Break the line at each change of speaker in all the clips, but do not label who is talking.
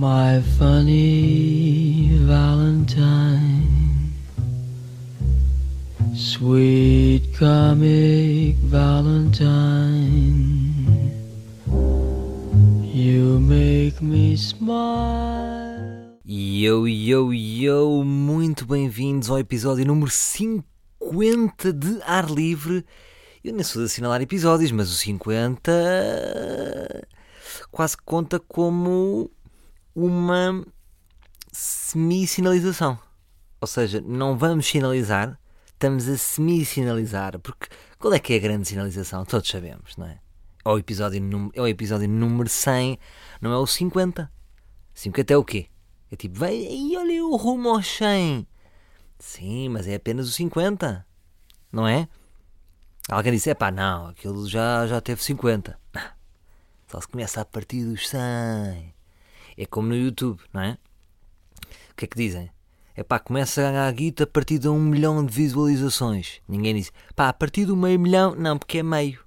My funny Valentine, sweet comic Valentine, you make me smile.
Yo, yo, yo, muito bem-vindos ao episódio número 50 de Ar Livre. Eu nem sou de assinalar episódios, mas o 50 quase conta como uma semi-sinalização. Ou seja, não vamos sinalizar, estamos a semi-sinalizar. Porque qual é que é a grande sinalização? Todos sabemos, não é? É o episódio, é o episódio número 100, não é o 50. 50 é o quê? É tipo, vai, e olha o rumo ao 100. Sim, mas é apenas o 50, não é? Alguém disse, é pá, não, aquilo já, já teve 50. Ah, Só se começa a partir dos 100. É como no YouTube, não é? O que é que dizem? É pá, começa a ganhar guita a partir de um milhão de visualizações. Ninguém diz, pá, a partir do meio milhão, não, porque é meio.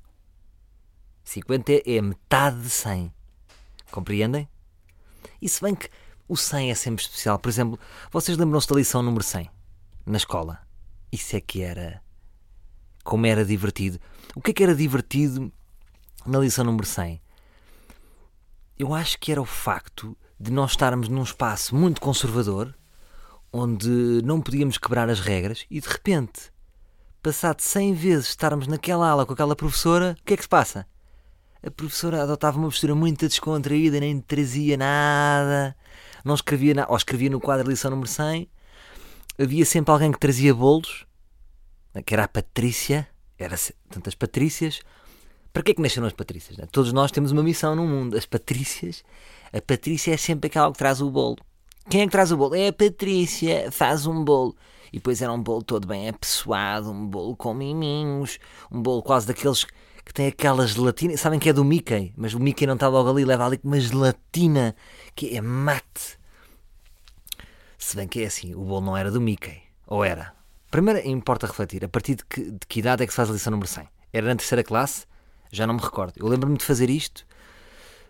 50 é, é metade de 100. Compreendem? E se bem que o 100 é sempre especial. Por exemplo, vocês lembram-se da lição número 100 na escola? Isso é que era. Como era divertido. O que é que era divertido na lição número 100? Eu acho que era o facto de nós estarmos num espaço muito conservador, onde não podíamos quebrar as regras, e de repente, passado 100 vezes estarmos naquela aula com aquela professora, o que é que se passa? A professora adotava uma postura muito descontraída, nem trazia nada, não escrevia nada, ou escrevia no quadro lição número 100. Havia sempre alguém que trazia bolos, que era a Patrícia, era tantas Patrícias. Para que é que nasceram as Patrícias? né? Todos nós temos uma missão no mundo. As Patrícias, a Patrícia é sempre aquela que traz o bolo. Quem é que traz o bolo? É a Patrícia, faz um bolo. E depois era um bolo todo bem apessoado, um bolo com miminhos, um bolo quase daqueles que tem aquela gelatina. Sabem que é do Mickey, mas o Mickey não está logo ali, leva ali uma gelatina que é mate. Se bem que é assim, o bolo não era do Mickey. Ou era? Primeiro importa refletir, a partir de que, de que idade é que se faz a lição número 100? Era na terceira classe? Já não me recordo. Eu lembro-me de fazer isto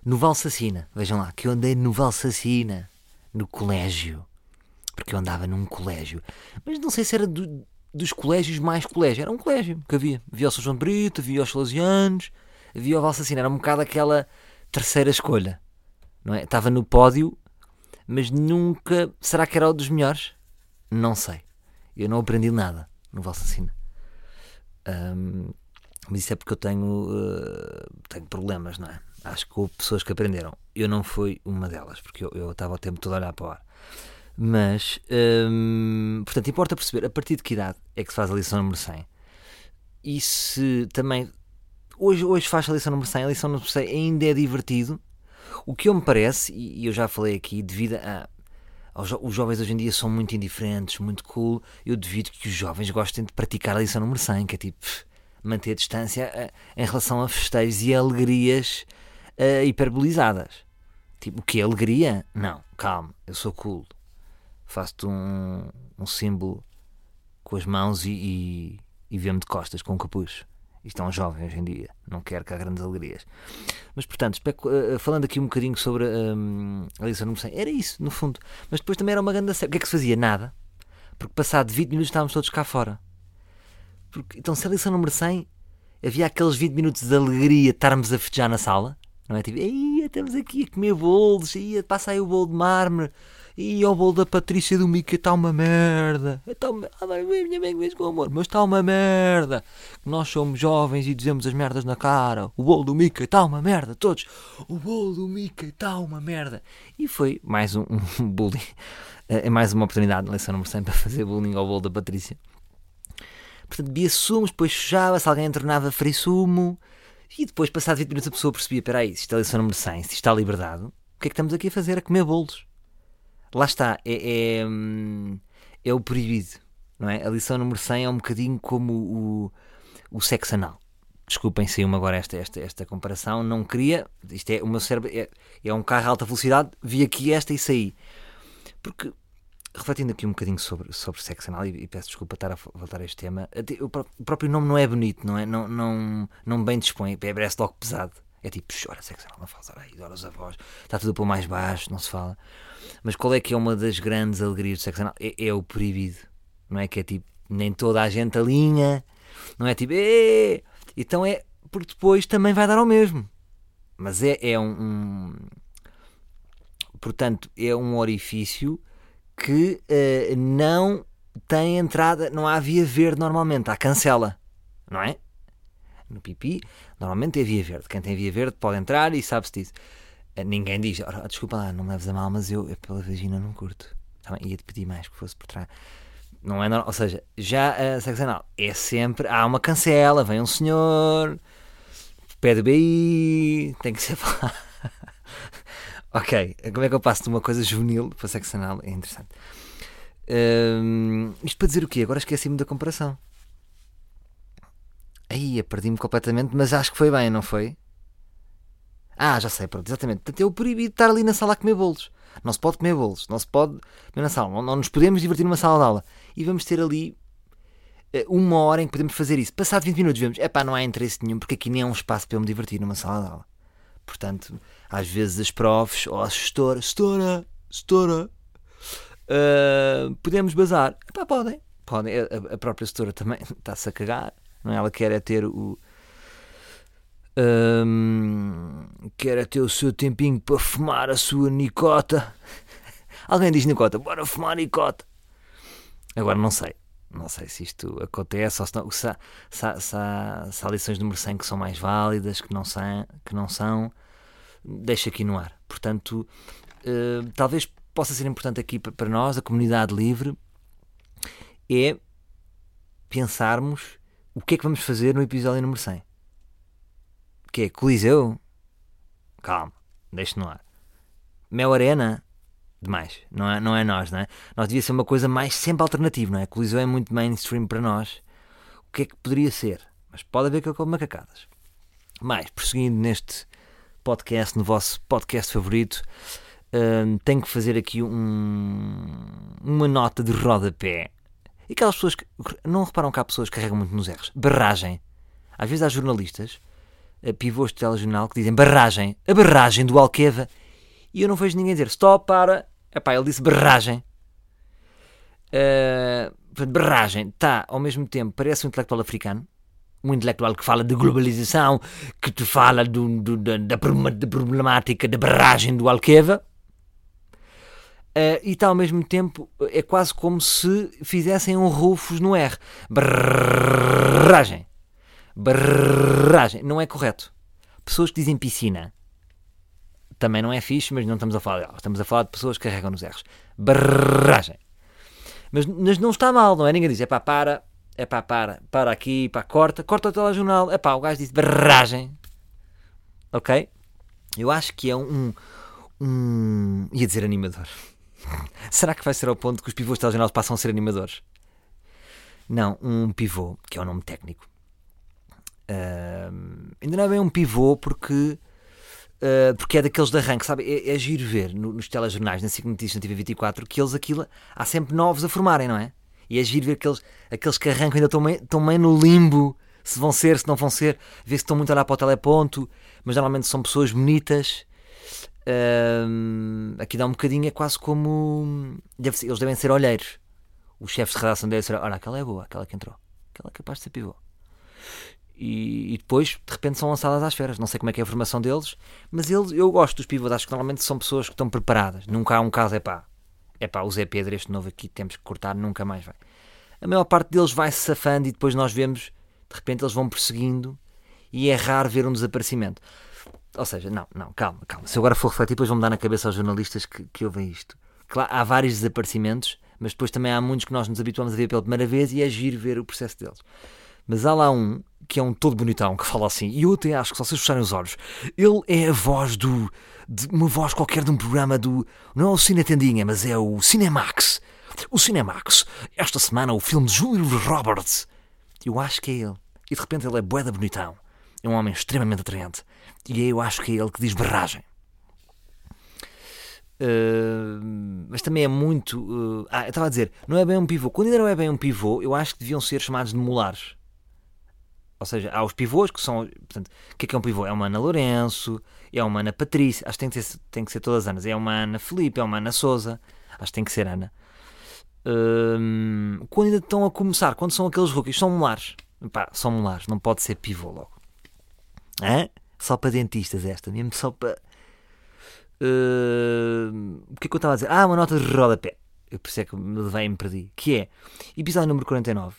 no Valsacina. Vejam lá, que eu andei no Valsacina, no colégio. Porque eu andava num colégio. Mas não sei se era do- dos colégios mais colégio. Era um colégio que havia. Havia o São João Brito, havia os Salesianos, havia o Valsacina. Era um bocado aquela terceira escolha. Não é? Estava no pódio, mas nunca. Será que era o dos melhores? Não sei. Eu não aprendi nada no Valsacina. Ahm, mas isso é porque eu tenho, eh, tenho problemas, não é? Acho que houve pessoas que aprenderam. Eu não fui uma delas, porque eu, eu estava o tempo todo a olhar para o ar. Mas, hum, portanto, importa perceber a partir de que idade é que se faz a lição número 100. E se também. Hoje, hoje faz a lição número 100, a lição número 100 ainda é divertido. O que eu me parece, e eu já falei aqui, devido a. Os jovens hoje em dia são muito indiferentes, muito cool. Eu devido que os jovens gostem de praticar a lição número 100, que é tipo manter a distância eh, em relação a festejos e alegrias eh, hiperbolizadas. Tipo, o que? Alegria? Não, calma, eu sou cool. Faço-te um, um símbolo com as mãos e, e, e vê-me de costas com um capuz. Isto é um jovem hoje em dia, não quer cá grandes alegrias. Mas, portanto, especu- eh, falando aqui um bocadinho sobre hum, a lição número 100, era isso, no fundo. Mas depois também era uma grande série. O que é que se fazia? Nada. Porque passado 20 minutos estávamos todos cá fora. Porque, então, se a lição número 100 havia aqueles 20 minutos de alegria de estarmos a festejar na sala, não é? Tipo, "Ei, estamos aqui a comer bolos, passa aí o bolo de mármore, e o bolo da Patrícia do Mica está uma merda. Está uma... Ah, minha mãe vez com amor, mas está uma merda. Nós somos jovens e dizemos as merdas na cara. O bolo do Mica está uma merda, todos. O bolo do Mica está uma merda. E foi mais um, um bullying, é mais uma oportunidade na lição número 100 para fazer bullying ao bolo da Patrícia. Portanto, bebia sumos, depois sujava, se alguém entornava frisumo. E depois, passado 20 minutos, a pessoa percebia: espera aí, se isto é a lição número 100, se está a liberdade, o que é que estamos aqui a fazer? A comer bolos. Lá está, é, é, hum, é o proibido, não é? A lição número 100 é um bocadinho como o, o sexo anal. Desculpem, saiu-me agora esta, esta, esta comparação, não queria. Isto é, o meu cérebro é, é um carro a alta velocidade, vi aqui esta e saí. Porque refletindo aqui um bocadinho sobre, sobre sexo anal, e, e peço desculpa estar a voltar a este tema, até o, pró- o próprio nome não é bonito, não é? Não, não, não bem dispõe, é- parece logo pesado. É tipo, chora sexo anal, não faz hora aí, horas a voz, está tudo pôr mais baixo, não se fala. Mas qual é que é uma das grandes alegrias do sexo anal? É, é o proibido, não é? Que é tipo, nem toda a gente alinha, não é tipo, "Ê!" então é, porque depois também vai dar ao mesmo. Mas é, é um, um- portanto, é um orifício que eh, não tem entrada, não há via verde normalmente, há cancela, não é? No pipi, normalmente é via verde. Quem tem via verde pode entrar e sabe-se disso. Eh, Ninguém diz, "Ora, desculpa lá, não me leves a mal, mas eu, eu pela vagina não curto. Tá Ia-te pedir mais que fosse por trás. Não é normal, ou seja, já a sexo anal é sempre, há uma cancela, vem um senhor, pede BI, tem que ser falado. Ok, como é que eu passo de uma coisa juvenil para sexo anal? É interessante. Hum, isto para dizer o quê? Agora esqueci-me da comparação. Aí, perdi-me completamente, mas acho que foi bem, não foi? Ah, já sei, pronto, exatamente. Portanto, o proibido estar ali na sala a comer bolos. Não se pode comer bolos, não se pode comer na sala, não, não nos podemos divertir numa sala de aula. E vamos ter ali eh, uma hora em que podemos fazer isso. Passado 20 minutos vemos, é pá, não há interesse nenhum, porque aqui nem é um espaço para eu me divertir numa sala de aula. Portanto, às vezes as profs ou a gestora, gestora, gestora, eh, podemos bazar. Epá, podem, podem. A, a- própria gestora também está-se a cagar, não é? Ela quer é ter o. Hum, quer é ter o seu tempinho para fumar a sua nicota. Alguém diz nicota, bora fumar nicota. Agora não sei. Não sei se isto acontece ou se, não, há, se, há, se, há, se há lições número 100 que são mais válidas, que não são. Que não são deixa aqui no ar. Portanto, eh, talvez possa ser importante aqui pa- para nós, a comunidade livre, é pensarmos o que é que vamos fazer no episódio número 100. Que é Coliseu? Calma, deixe no ar. Mel Arena? Demais. Não é, não é nós, não é? Nós devia ser uma coisa mais sempre alternativa, não é? Coliseu é muito mainstream para nós. O que é que poderia ser? Mas pode haver que eu como macacadas. Mais, prosseguindo neste podcast, no vosso podcast favorito, hum, tenho que fazer aqui um- uma nota de rodapé. E aquelas pessoas que. Não reparam que há pessoas que carregam muito nos erros? Barragem. Às vezes há jornalistas, eh, pivôs de telejornal, que dizem barragem. A barragem do Alqueva. E eu não vejo ninguém dizer stop, para. Epá, ele disse barragem. Portanto, barragem está ao mesmo tempo, parece um intelectual africano, um intelectual que fala de globalização, que te fala do- do- da, da problemática da barragem do Alqueva. Eh, e está ao mesmo tempo, é quase como se fizessem um rufos no R. Barragem. Barragem. Não é correto. Pessoas que dizem piscina também não é fixe, mas não estamos a falar delas. Estamos a falar de pessoas que carregam nos R's. Barragem. Mas, mas não está mal, não é? Ninguém diz, é pá, para, é pá, para, para aqui, pá, corta, corta o telejornal, é pá, o gajo disse barragem. Ok? Eu acho que é um. um ia dizer animador. Será que vai ser ao ponto que os pivôs de telejornal passam a ser animadores? Não, um pivô, que é o nome técnico. Ahm, ainda não é bem um pivô porque. Uh, porque é daqueles de arranque, sabe? É, é giro ver no- nos telejornais, na SIC Notícias, na TV 24, que eles aquilo, há sempre novos a formarem, não é? E é giro ver aqueles, aqueles que arrancam ainda estão meio, estão meio no limbo, se vão ser, se não vão ser, vê se estão muito a olhar para o teleponto, mas normalmente são pessoas bonitas. Um, aqui dá um bocadinho, é quase como. deve ser- eles devem ser olheiros. Os chefes de redação devem ser. Olha, aquela é boa, aquela que entrou. Aquela é capaz de ser pivô. E, e depois, de repente, são lançadas às feras. Não sei como é que é a formação deles, mas eles, eu gosto dos pivôs. Acho que normalmente são pessoas que estão preparadas. Nunca há um caso, é pá, é pá, o Zé Pedro, este novo aqui, temos que cortar, nunca mais vai. A maior parte deles vai se safando e depois nós vemos, de repente, eles vão perseguindo e é raro ver um desaparecimento. Ou seja, não, não, calma, calma. Se eu agora for refletir, depois vão-me dar na cabeça aos jornalistas que, que ouvem isto. Claro, há vários desaparecimentos, mas depois também há muitos que nós nos habituamos a ver pela primeira vez e é giro ver o processo deles. Mas há lá um que é um todo bonitão que fala assim, e eu até acho que se vocês fecharem os olhos, ele é a voz do. de uma voz qualquer de um programa do. não é o Cine Tendinha, mas é o Cinemax. O Cinemax. Esta semana o filme de Julia Roberts. Eu acho que é ele. E de repente ele é boeda bonitão. É um homem extremamente atraente. E eu acho que é ele que diz barragem. Uh, mas também é muito. uh, ah, eu estava a dizer, não é bem um pivô. Quando ainda não é bem um pivô, eu acho que deviam ser chamados de molares. Ou seja, há os pivôs que são. Portanto, o que é que é um pivô? É uma Ana Lourenço, é uma Ana Patrícia, acho que tem que ser, tem que ser todas Anas. É uma Ana Felipe, é uma Ana Souza, acho que tem que ser Ana. Hum, quando ainda estão a começar, quando são aqueles rookies, são molares. Pá, são molares, não pode ser pivô logo. Hã? Só para dentistas esta, mesmo só para. Hum, o que é que eu estava a dizer? Ah, uma nota de rodapé. Eu por isso é que me levei e me perdi. Que é, episódio número 49.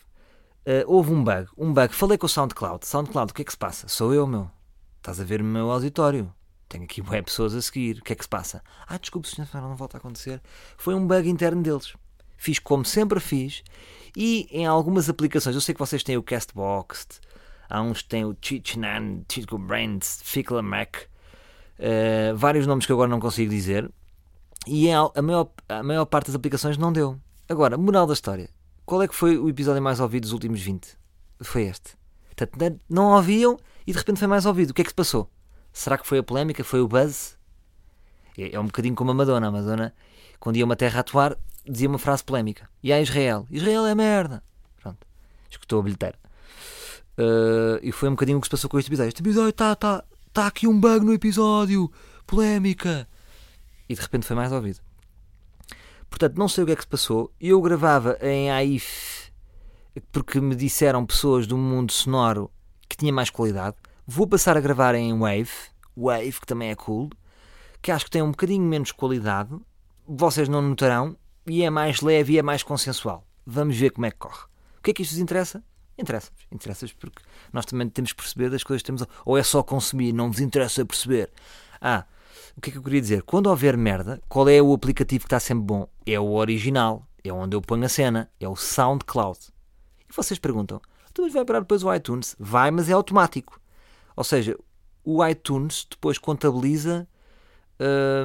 Uh, houve um bug, um bug. Falei com o SoundCloud. SoundCloud, o que é que se passa? Sou eu, meu. Estás a ver o meu auditório. Tenho aqui web pessoas a seguir. O que é que se passa? Ah, desculpe, senhor, não volta a acontecer. Foi um bug interno deles. Fiz como sempre fiz. E em algumas aplicações, eu sei que vocês têm o Castbox, há uns que têm o Chichnan, Chico Brands, Fickle Mac, uh, vários nomes que agora não consigo dizer. E a maior, a maior parte das aplicações não deu. Agora, moral da história. Qual é que foi o episódio mais ouvido dos últimos 20? Foi este. Portanto, não ouviam e de repente foi mais ouvido. O que é que se passou? Será que foi a polémica? Foi o buzz? É, é um bocadinho como a Madonna. A Madonna, quando ia uma terra a atuar, dizia uma frase polémica. E há Israel. Israel é merda. Pronto. Escutou a bilheteira. Uh, e foi um bocadinho o que se passou com este episódio. Este episódio está tá, tá aqui um bug no episódio. Polémica. E de repente foi mais ouvido. Portanto, não sei o que é que se passou. Eu gravava em AIF porque me disseram pessoas do mundo sonoro que tinha mais qualidade. Vou passar a gravar em Wave, Wave, que também é cool, que acho que tem um bocadinho menos qualidade. Vocês não notarão e é mais leve e é mais consensual. Vamos ver como é que corre. O que é que isto vos interessa? Interessa-vos. interessa porque nós também temos que perceber das coisas que temos. Ou é só consumir, não vos interessa perceber. Ah, o que é que eu queria dizer? Quando houver merda, qual é o aplicativo que está sempre bom? É o original, é onde eu ponho a cena, é o SoundCloud. E vocês perguntam, tu vai parar depois o iTunes? Vai, mas é automático. Ou seja, o iTunes depois contabiliza,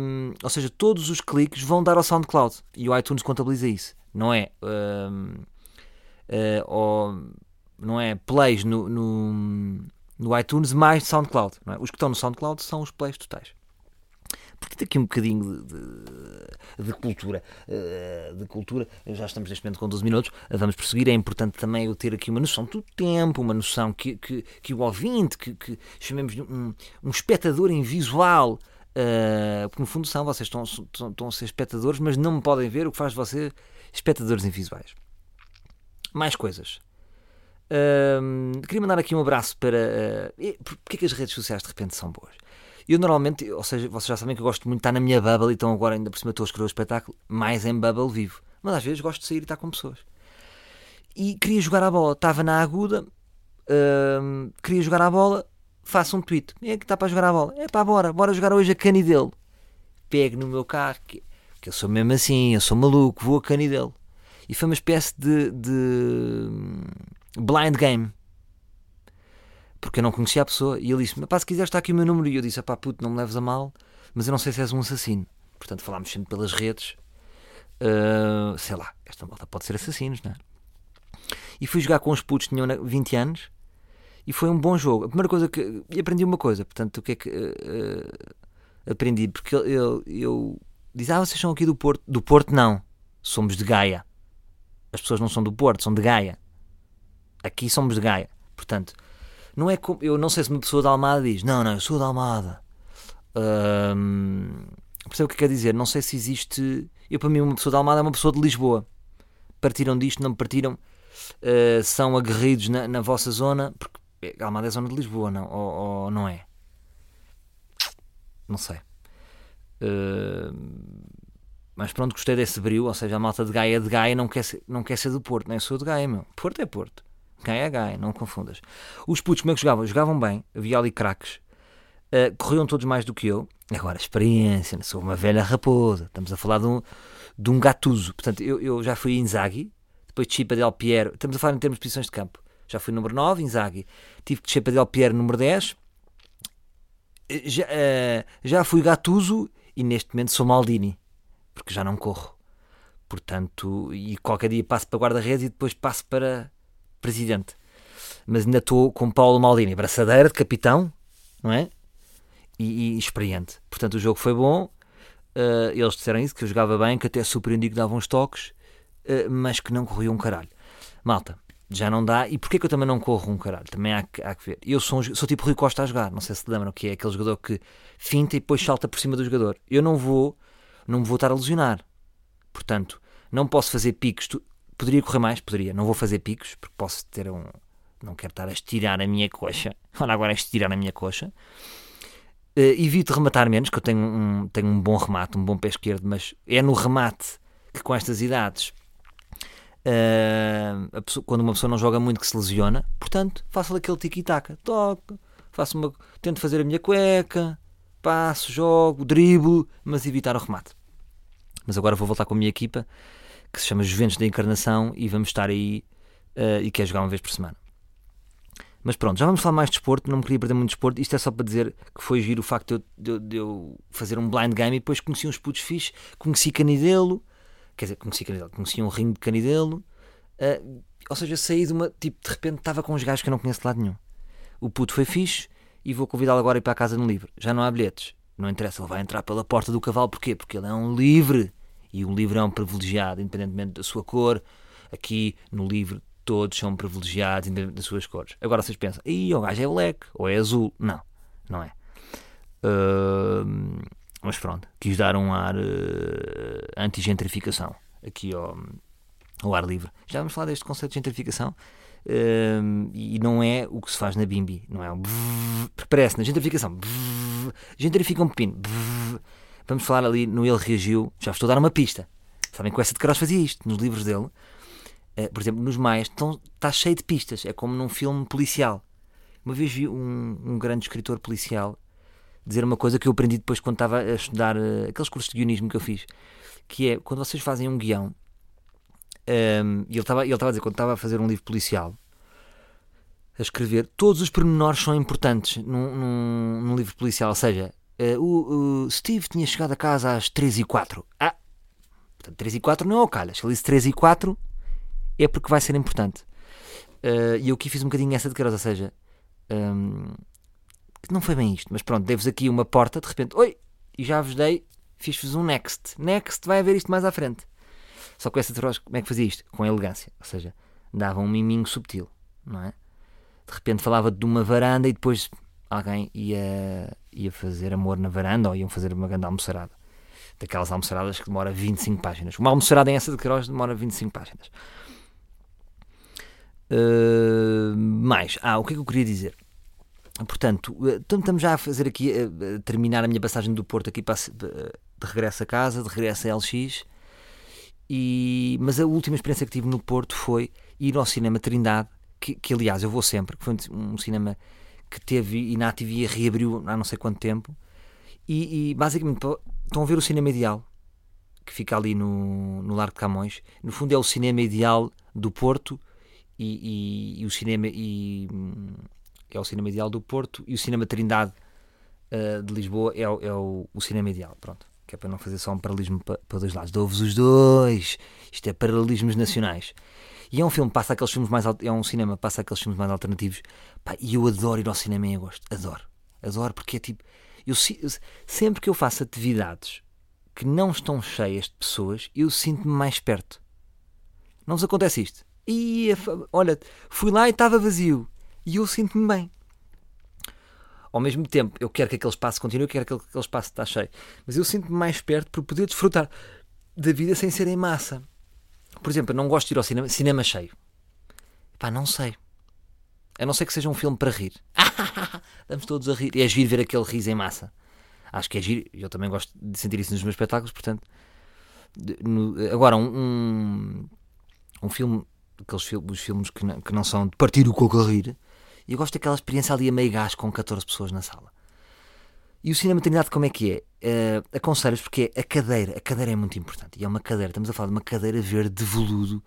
hum, ou seja, todos os cliques vão dar ao SoundCloud e o iTunes contabiliza isso. Não é, hum, uh, ou, não é plays no, no, no iTunes mais SoundCloud. É? Os que estão no SoundCloud são os plays totais porque daqui um bocadinho de, de, de cultura, uh, de cultura, já estamos neste momento com 12 minutos, vamos prosseguir, é importante também eu ter aqui uma noção do tempo, uma noção que, que, que o ouvinte, que, que chamemos de um, um espectador em visual, uh, porque no fundo são, vocês estão, estão, estão a ser espectadores, mas não me podem ver, o que faz vocês espectadores em visuais. Mais coisas. Queria mandar aqui um abraço para. Uh, porque é que as redes sociais de repente são boas? Eu normalmente, ou seja, vocês já sabem que eu gosto muito de estar na minha bubble, então agora ainda por cima estou a escrever o espetáculo, mais em bubble vivo. Mas às vezes gosto de sair e estar com pessoas. E queria jogar a bola, estava na aguda, hum, queria jogar a bola, faço um tweet. É que está para jogar a bola. É pá, bora, bora jogar hoje a Canidelo. Pego no meu carro, que, que eu sou mesmo assim, eu sou maluco, vou a Canidelo. E foi uma espécie de, de hum, blind game porque eu não conhecia a pessoa. E ele disse: Pá, se quiseres, está aqui o meu número. E eu disse: Pá, puto, não me leves a mal, mas eu não sei se és um assassino. Portanto, falámos sempre pelas redes. Uh, sei lá, esta malta pode ser assassinos, não é? E fui jogar com os putos, tinham 20 anos, e foi um bom jogo. A primeira coisa que. E aprendi uma coisa, portanto, o que é que. Uh, aprendi, porque eu, eu, eu diz: Ah, vocês são aqui do Porto. Do Porto, não. Somos de Gaia. As pessoas não são do Porto, são de Gaia. Aqui somos de Gaia. Portanto, não é como, eu não sei se uma pessoa da Almada diz, não, não, eu sou da Almada. Um, percebe o que quer dizer? Não sei se existe. Eu, para mim, uma pessoa da Almada é uma pessoa de Lisboa. Partiram disto, não partiram. Uh, são aguerridos na, na, vossa zona, porque a Almada é zona de Lisboa, não? Ou, ou não é? Não sei. Uh, mas pronto, gostei desse brilho, ou seja, a malta de Gaia é de Gaia não quer ser, não quer ser do Porto, nem né? sou de Gaia, meu. Porto é Porto. Gaia é Gaia, não confundas. Os putos, como é que jogavam? Jogavam bem, havia ali craques, uh, corriam todos mais do que eu. Agora, experiência, sou uma velha raposa. Estamos a falar de um, de um gatuso. Portanto, eu, eu já fui Inzaghi, depois Chipa Del Piero. Estamos a falar em termos de posições de campo. Já fui número 9, Inzaghi. Tive que Chipa Del Piero, número 10. Eh, já, uh, já fui Gatuso e neste momento sou Maldini, porque já não corro. Portanto, e qualquer dia passo para guarda-redes e depois passo para presidente. Mas ainda estou com Paulo Maldini, braçadeira de capitão, não é? E, e experiente. Portanto, o jogo foi bom. Uh, eles disseram isso, que eu jogava bem, que até surpreendi que davam uns toques, uh, mas que não corriam um caralho. Malta, Já não dá. E porquê que eu também não corro um caralho? Também há, que- há que ver. Eu sou, um sou tipo Rui Costa a jogar. Não sei se lembram, que é aquele jogador que finta e depois salta por cima do jogador. Eu não vou, não me vou estar a lesionar. Portanto, não posso fazer picos. Poderia correr mais? Poderia. Não vou fazer picos, porque posso ter um. Não quero estar a estirar a minha coxa. Olha, agora a estirar a minha coxa. Eh, evito rematar menos, que eu tenho um, tenho um bom remate, um bom pé esquerdo, mas é no remate que com estas idades a pessoa- quando uma pessoa não joga muito que se lesiona, portanto, faço aquele tiki-taka, toco, faço uma, tento fazer a minha cueca, passo, jogo, drible, mas evitar o remate. Mas agora vou voltar com a minha equipa, que se chama Juventus da Encarnação, e vamos estar aí eh, e quer jogar uma vez por semana. Mas pronto, já vamos falar mais de desporto, não me queria perder muito de desporto. Isto é só para dizer que foi giro o facto de eu, de de eu fazer um blind game e depois conheci uns putos fixes, conheci Canidelo, quer dizer, conheci Canidelo, conheci um ringue de Canidelo, ah, ou seja, saí de uma, tipo, de repente estava com uns gajos que eu não conheço de lado nenhum. O puto foi fixe e vou convidá-lo agora a ir para a casa no livre. Já não há bilhetes, não interessa, ele vai entrar pela porta do cavalo, porquê? Porque ele é um livre e um livre é um privilegiado, independentemente da sua cor. Aqui no livre todos são privilegiados, independente das suas cores. Agora vocês pensam, Ih, o gajo é black ou é azul. Não, não é. Ahm, mas pronto, quis dar um ar eh, anti-gentrificação aqui ao, ao ar livre. Já vamos falar deste conceito de gentrificação. Ahm, e não é o que se faz na Bimbi, não é? o brrr, parece na gentrificação. brrr, gentrifica um pepino. brrr. Vamos falar ali no Ele Reagiu. Já estou a dar uma pista. Sabem que o Essa de Queiroz fazia isto nos livros dele. Eh, por exemplo, nos Maias está cheio de pistas. É como num filme policial. Uma vez vi um, um grande escritor policial dizer uma coisa que eu aprendi depois quando estava a estudar eh, aqueles cursos de guionismo que eu fiz. Que é, quando vocês fazem um guião, ehm, e ele estava ele estava a dizer, quando estava a fazer um livro policial, a escrever, todos os pormenores são importantes num, num, num livro policial. Ou seja, eh, o, o Steve tinha chegado a casa às 3 e 4. Ah, portanto, 3 e 4 não é o calhas. Ele disse 3 e 4, é porque vai ser importante. Eh, E eu aqui fiz um bocadinho essa de Queiroz, ou seja, hum, que não foi bem isto, mas pronto, dei-vos aqui uma porta, de repente, oi, e já vos dei, fiz-vos um next. Next, vai haver isto mais à frente. Só que essa de Queiroz, como é que fazia isto? Com elegância, ou seja, dava um miminho subtil, não é? De repente falava de uma varanda e depois alguém ia, ia fazer amor na varanda ou iam fazer uma grande almoçarada. Daquelas almoçaradas que demora 25 páginas. Uma almoçarada em essa de Queiroz demora 25 páginas. Uh, mais, ah, o que é que eu queria dizer? Portanto, uh, então estamos já a fazer aqui, a terminar a minha passagem do Porto aqui para, de regresso a casa, de regresso a LX. E, mas a última experiência que tive no Porto foi ir ao Cinema Trindade, que, que aliás eu vou sempre, que foi um cinema que teve inativo e reabriu há não sei quanto tempo. E, e, basicamente estão a ver o cinema ideal que fica ali no, no Largo de Camões. No fundo é o cinema ideal do Porto e, e- e o cinema e, hum, é o cinema ideal do Porto e o cinema Trindade uh, de Lisboa é, é o, o cinema ideal. Pronto. Que é para não fazer só um paralelismo para, para dois lados. Dou-vos os dois. Isto é paralelismos nacionais. E é um filme, passa aqueles filmes mais é um cinema, passa aqueles filmes mais alternativos. Pá, e eu adoro ir ao cinema em agosto. Adoro. Adoro porque é tipo. Eu, sempre que eu faço atividades que não estão cheias de pessoas, eu sinto-me mais perto. Não vos acontece isto? E olha, fui lá e estava vazio. E eu sinto-me bem. Ao mesmo tempo, eu quero que aquele espaço continue, eu quero que aquele espaço está cheio. Mas eu sinto-me mais perto por poder desfrutar da vida sem ser em massa. Por exemplo, eu não gosto de ir ao cinema, cinema cheio. Pá, não sei. A não ser que seja um filme para rir. Estamos todos a rir. E é giro ver aquele riso em massa. Acho que é giro. Eu também gosto de sentir isso nos meus espetáculos, portanto. no- agora, um, um, um filme, aqueles fil- os filmes que não, que não são de partir o coco a rir, eu gosto daquela experiência ali a meio gás com 14 pessoas na sala. E o cinema Trindade como é que é? Eh, Aconselho-vos porque a cadeira, a cadeira é muito importante. E é uma cadeira, estamos a falar de uma cadeira verde de veludo.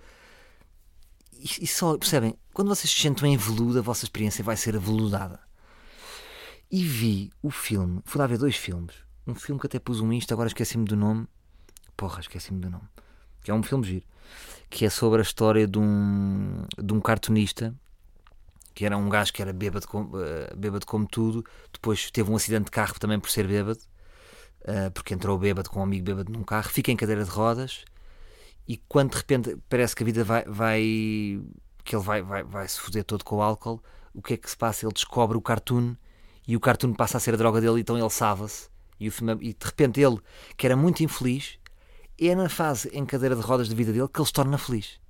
E, e só, percebem? Quando vocês se sentam em veludo, a vossa experiência vai ser aveludada. E vi o filme, fui lá ver dois filmes. Um filme que até pus um Insta, agora esqueci-me do nome. Porra, esqueci-me do nome. Que é um filme giro. Que é sobre a história de um, de um cartunista que era um gajo que era bêbado, com, eh, bêbado como tudo. Depois teve um acidente de carro também por ser bêbado, eh, porque entrou bêbado com um amigo bêbado num carro, fica em cadeira de rodas e quando de repente parece que a vida vai, vai que ele vai, vai, vai se foder todo com o álcool. O que é que se passa? Ele descobre o cartoon e o cartoon passa a ser a droga dele, então ele salva-se. E, o filme, e de repente ele, que era muito infeliz, é na fase em cadeira de rodas de vida dele que ele se torna feliz.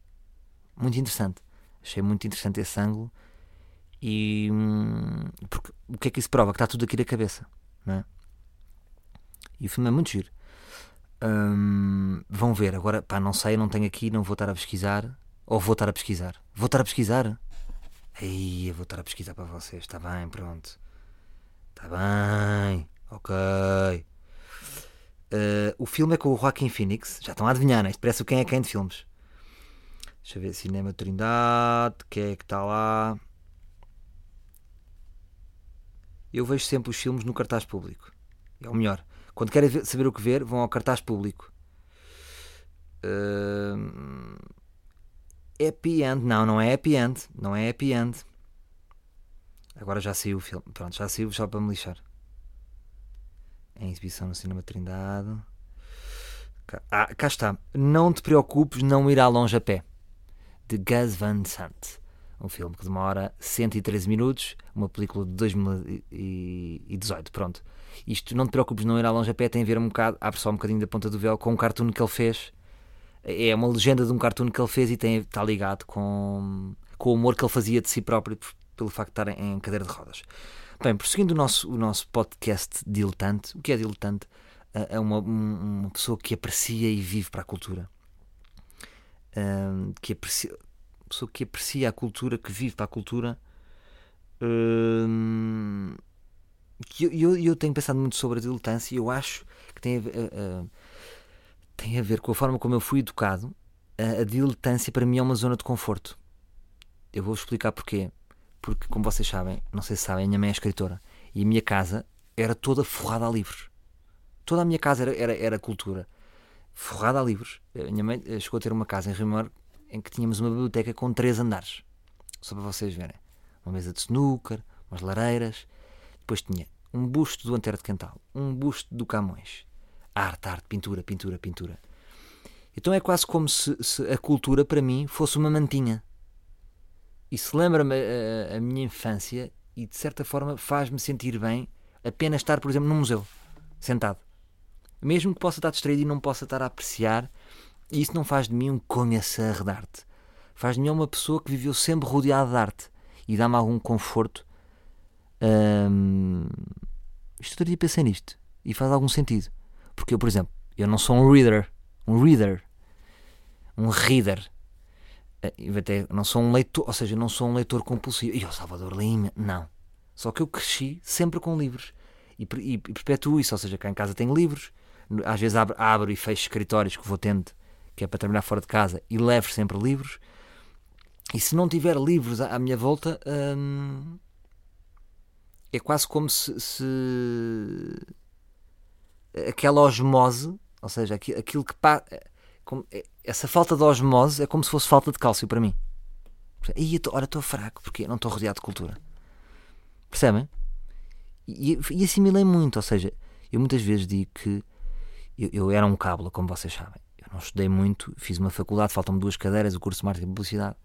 Muito interessante. Achei muito interessante esse ângulo. E hum, porque, o que é que isso prova? Que está tudo aqui na cabeça. Não é? E o filme é muito giro. Hum, vão ver, agora pá, não sei, não tenho aqui, não vou estar a pesquisar. Ou vou estar a pesquisar? Vou estar a pesquisar? Aí, eu vou estar a pesquisar para vocês. Está bem, pronto. Está bem. Ok. Uh, o filme é com o Joaquim Phoenix. Já estão a adivinhar, né? Isto parece o quem é quem de filmes. Deixa eu ver. Cinema Trindade. Quem é que está lá? Eu vejo sempre os filmes no cartaz público. É o melhor. Quando querem saber o que ver, vão ao cartaz público. Uh, happy End. Não, não é Happy End. Não é Happy End. Agora já saiu o filme. Pronto, já saiu só para me lixar. Em exibição no Cinema Trindade. Ah, cá está. Não te preocupes, não irá longe a pé. De Gus Van Sant. Um filme que demora 113 minutos. Uma película de 2018. Pronto. Isto, não te preocupes, não irá longe a pé. Tem a ver um bocado, abre só um bocadinho da ponta do véu, com um cartoon que ele fez é uma legenda de um cartoon que ele fez e tem, está ligado com, com o humor que ele fazia de si próprio pelo facto de estar em cadeira de rodas. Bem, prosseguindo o nosso, o nosso podcast diletante, o que é diletante? É uma, uma pessoa que aprecia e vive para a cultura. que aprecia, pessoa que aprecia a cultura, que vive para a cultura. que eu, eu, eu, tenho pensado muito sobre a diletância e eu acho que tem a, a, a tem a ver com a forma como eu fui educado. A, a diletância para mim é uma zona de conforto. Eu vou explicar porquê. Porque, como vocês sabem, não sei se sabem, a minha mãe é escritora e a minha casa era toda forrada a livros. Toda a minha casa era, era, era cultura. Forrada a livros. A minha mãe eh, chegou a ter uma casa em Rio Maior em que tínhamos uma biblioteca com três andares. Só para vocês verem. Uma mesa de snooker, umas lareiras. Depois tinha um busto do Antero de Cantal, um busto do Camões, arte, arte, pintura, pintura, pintura. Então é quase como se, se a cultura para mim fosse uma mantinha. Isso lembra-me a, a, minha infância e de certa forma faz-me sentir bem apenas estar, por exemplo, num museu, sentado. Mesmo que possa estar distraído e não possa estar a apreciar, isso não faz de mim um conhecedor de arte. Faz de mim uma pessoa que viveu sempre rodeada de arte e dá-me algum conforto. Hum, isto eu pensei nisto e faz algum sentido. Porque eu, por exemplo, eu não sou um reader. Um reader. Um reader. Eh, eu até não sou um leitor, ou seja, não sou um leitor compulsivo. E o Salvador Lima, não. Só que eu cresci sempre com livros. E, e, e perpetuo isso, ou seja, cá em casa tenho livros. Às vezes abro, abro e fecho escritórios que vou tendo, que é para terminar fora de casa, e levo sempre livros. E se não tiver livros à, minha volta, hum, é quase como se, se aquela osmose, ou seja, aquilo que é, essa falta de osmose é como se fosse falta de cálcio para mim. E ora estou fraco, porque não estou rodeado de cultura. Percebem? E, e, assimilei muito, ou seja, eu muitas vezes digo que eu, eu, era um cábula, como vocês sabem. Não estudei muito, fiz uma faculdade, faltam-me duas cadeiras, o curso de marketing e publicidade.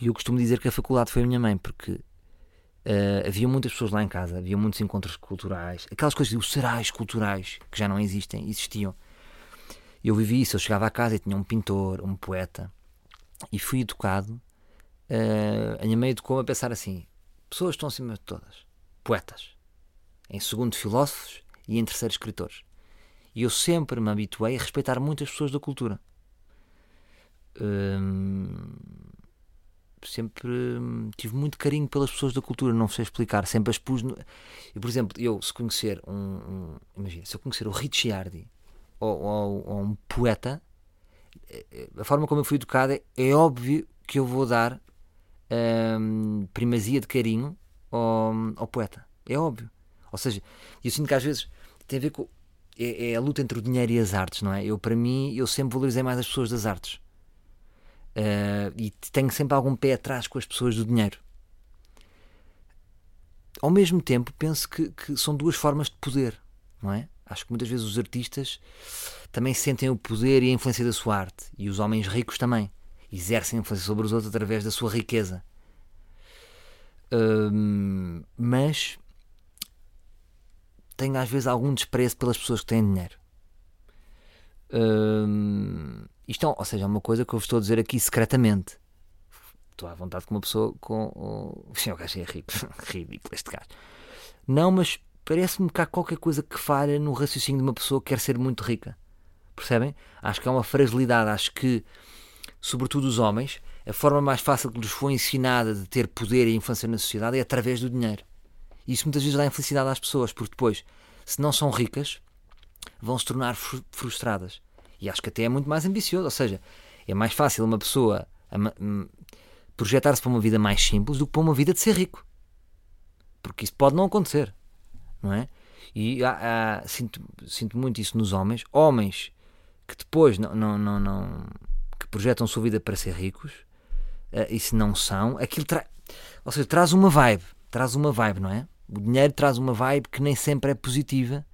E eu costumo dizer que a faculdade foi a minha mãe, porque Uh, havia muitas pessoas lá em casa, havia muitos encontros culturais, aquelas coisas, os serais culturais que já não existem, existiam. Eu vivi isso, eu chegava à casa e tinha um pintor, um poeta, e fui educado. Uh, a minha mãe educou-me a pensar assim: pessoas estão acima de todas, poetas, em segundo, filósofos e em terceiro, escritores. E eu sempre me habituei a respeitar muitas pessoas da cultura. Uh, sempre hum, tive muito carinho pelas pessoas da cultura, não sei explicar, sempre as pus. No... E, por exemplo, eu se conhecer um, um imagina, se eu conhecer o Ricciardi ou, ou, ou, um poeta, eh, a forma como eu fui educado é, é óbvio que eu vou dar hum, primazia de carinho ao, ao, poeta. É óbvio. Ou seja, eu sinto que às vezes tem a ver com. É, é a luta entre o dinheiro e as artes, não é? Eu, para mim, eu sempre valorizei mais as pessoas das artes Uh, e tenho sempre algum pé atrás com as pessoas do dinheiro. Ao mesmo tempo, penso que, que, são duas formas de poder, não é? Acho que muitas vezes os artistas também sentem o poder e a influência da sua arte, e os homens ricos também. exercem influência sobre os outros através da sua riqueza. Hum, mas tenho às vezes algum desprezo pelas pessoas que têm dinheiro. Hum, isto é, ou seja, é uma coisa que eu vos estou a dizer aqui secretamente. Estou à vontade com uma pessoa com. O senhor gajo é rico. Ridículo este gajo. Não, mas parece-me que há qualquer coisa que falha no raciocínio de uma pessoa que quer ser muito rica. Percebem? Acho que é uma fragilidade. Acho que, sobretudo os homens, a forma mais fácil que lhes foi ensinada de ter poder e influência na sociedade é através do dinheiro. Isso muitas vezes dá infelicidade às pessoas, porque depois, se não são ricas, vão se tornar frustradas. E acho que até é muito mais ambicioso. Ou seja, é mais fácil uma pessoa hum, projetar-se para uma vida mais simples do que para uma vida de ser rico. Porque isso pode não acontecer. Não é? E há, há, sinto, sinto muito isso nos homens. Homens que depois não, não, não, não que projetam sua vida para ser ricos uh, e se não são, aquilo. Ou seja, traz uma vibe. Traz uma vibe, não é? O dinheiro traz uma vibe que nem sempre é positiva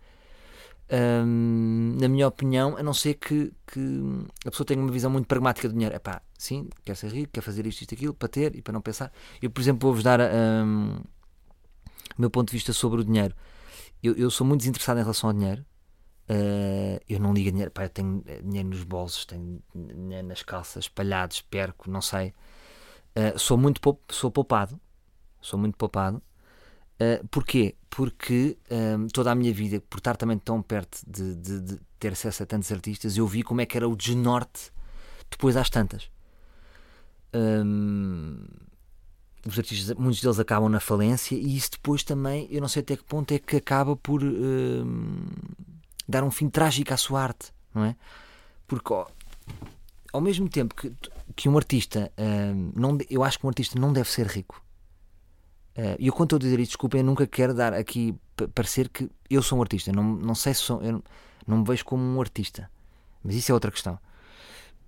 na minha opinião, a não ser que, que, a pessoa tenha uma visão muito pragmática do dinheiro. É pá, sim, quer ser rico, quer fazer isto, isto, aquilo, para ter e para não pensar. Eu, por exemplo, vou-vos dar um, o meu ponto de vista sobre o dinheiro. Eu, eu sou muito desinteressado em relação ao dinheiro. Uh, eu não ligo a dinheiro, pá, eu tenho dinheiro nos bolsos, tenho dinheiro nas calças, espalhados, perco, não sei. Uh, sou muito sou poupado, sou muito poupado. Uh, porquê? Porque um, toda a minha vida, por estar também tão perto de, de, de, ter acesso a tantos artistas, eu vi como é que era o desnorte depois às tantas. Um, os artistas, muitos deles acabam na falência e isso depois também, eu não sei até que ponto é que acaba por um, dar um fim trágico à sua arte, não é? Porque ao mesmo tempo que, que um artista, não, eu acho que um artista não deve ser rico e eu, quando estou a dizer isto, desculpem, eu nunca quero dar aqui parecer que eu sou um artista. Não, não sei se sou. Eu não me vejo como um artista. Mas isso é outra questão.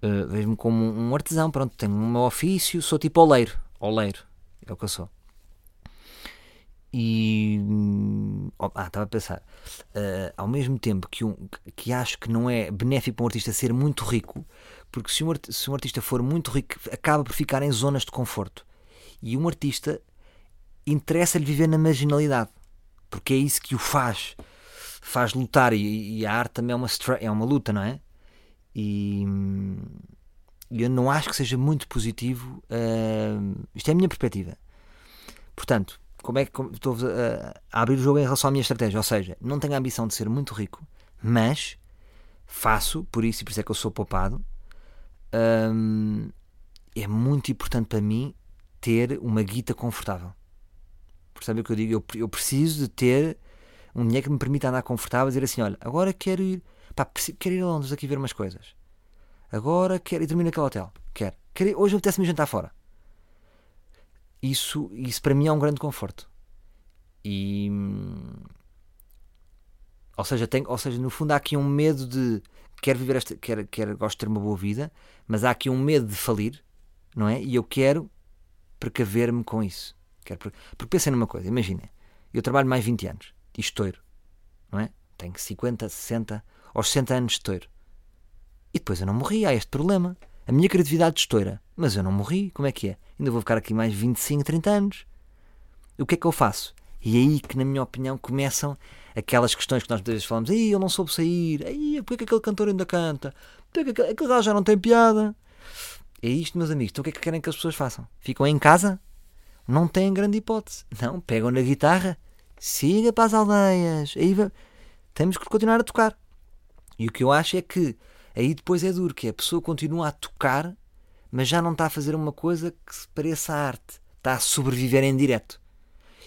Uh, Vejo-me como um artesão. Pronto, tenho um meu ofício, sou tipo oleiro. Oleiro. É o que eu sou. E. ah, estava a pensar. Uh, ao mesmo tempo que, um, que acho que não é benéfico para um artista ser muito rico, porque se um, se um artista for muito rico, acaba por ficar em zonas de conforto. E um artista interessa-lhe viver na marginalidade, porque é isso que o faz, faz lutar. E, e a arte também é uma, é uma luta, não é? E eu não acho que seja muito positivo. Uh, isto é a minha perspectiva. Portanto, como é que como, estou a, a, abrir o jogo em relação à minha estratégia? Ou seja, não tenho a ambição de ser muito rico, mas faço, por isso e por isso é que eu sou poupado. Um, é muito importante para mim ter uma guita confortável. Percebe o que eu digo? Eu, eu preciso de ter um dinheiro que me permita andar confortável e dizer assim: olha, agora quero ir, pá, quero ir a Londres aqui ver umas coisas. Agora quero ir dormir naquele hotel. Quero. quero ir, hoje apetece-me jantar fora. Isso, isso para mim é um grande conforto. E. Ou seja, tem, ou seja, no fundo há aqui um medo de. Quero viver esta. Quero, quero, gosto de ter uma boa vida, mas há aqui um medo de falir, não é? E eu quero precaver-me com isso. Quero, porque pensem numa coisa, imaginem, eu trabalho mais 20 anos e estouro, não é? Tenho 50, 60, aos 60 anos de estouro. E depois eu não morri, há este problema. A minha criatividade estoura, mas eu não morri, como é que é? Ainda vou ficar aqui mais 25, 30 anos. O que é que eu faço? E é aí que, na minha opinião, começam aquelas questões que nós muitas vezes falamos: Ei, eu não soube sair, Ei, porque é que aquele cantor ainda canta? Porque é que aquele já não tem piada? É isto, meus amigos. Então o que é que querem que as pessoas façam? Ficam em casa não têm grande hipótese. Não, pegam na guitarra, siga para as aldeias, aí temos que continuar a tocar. E o que eu acho é que aí depois é duro, que a pessoa continua a tocar, mas já não está a fazer uma coisa que se pareça à arte. Está a sobreviver em direto.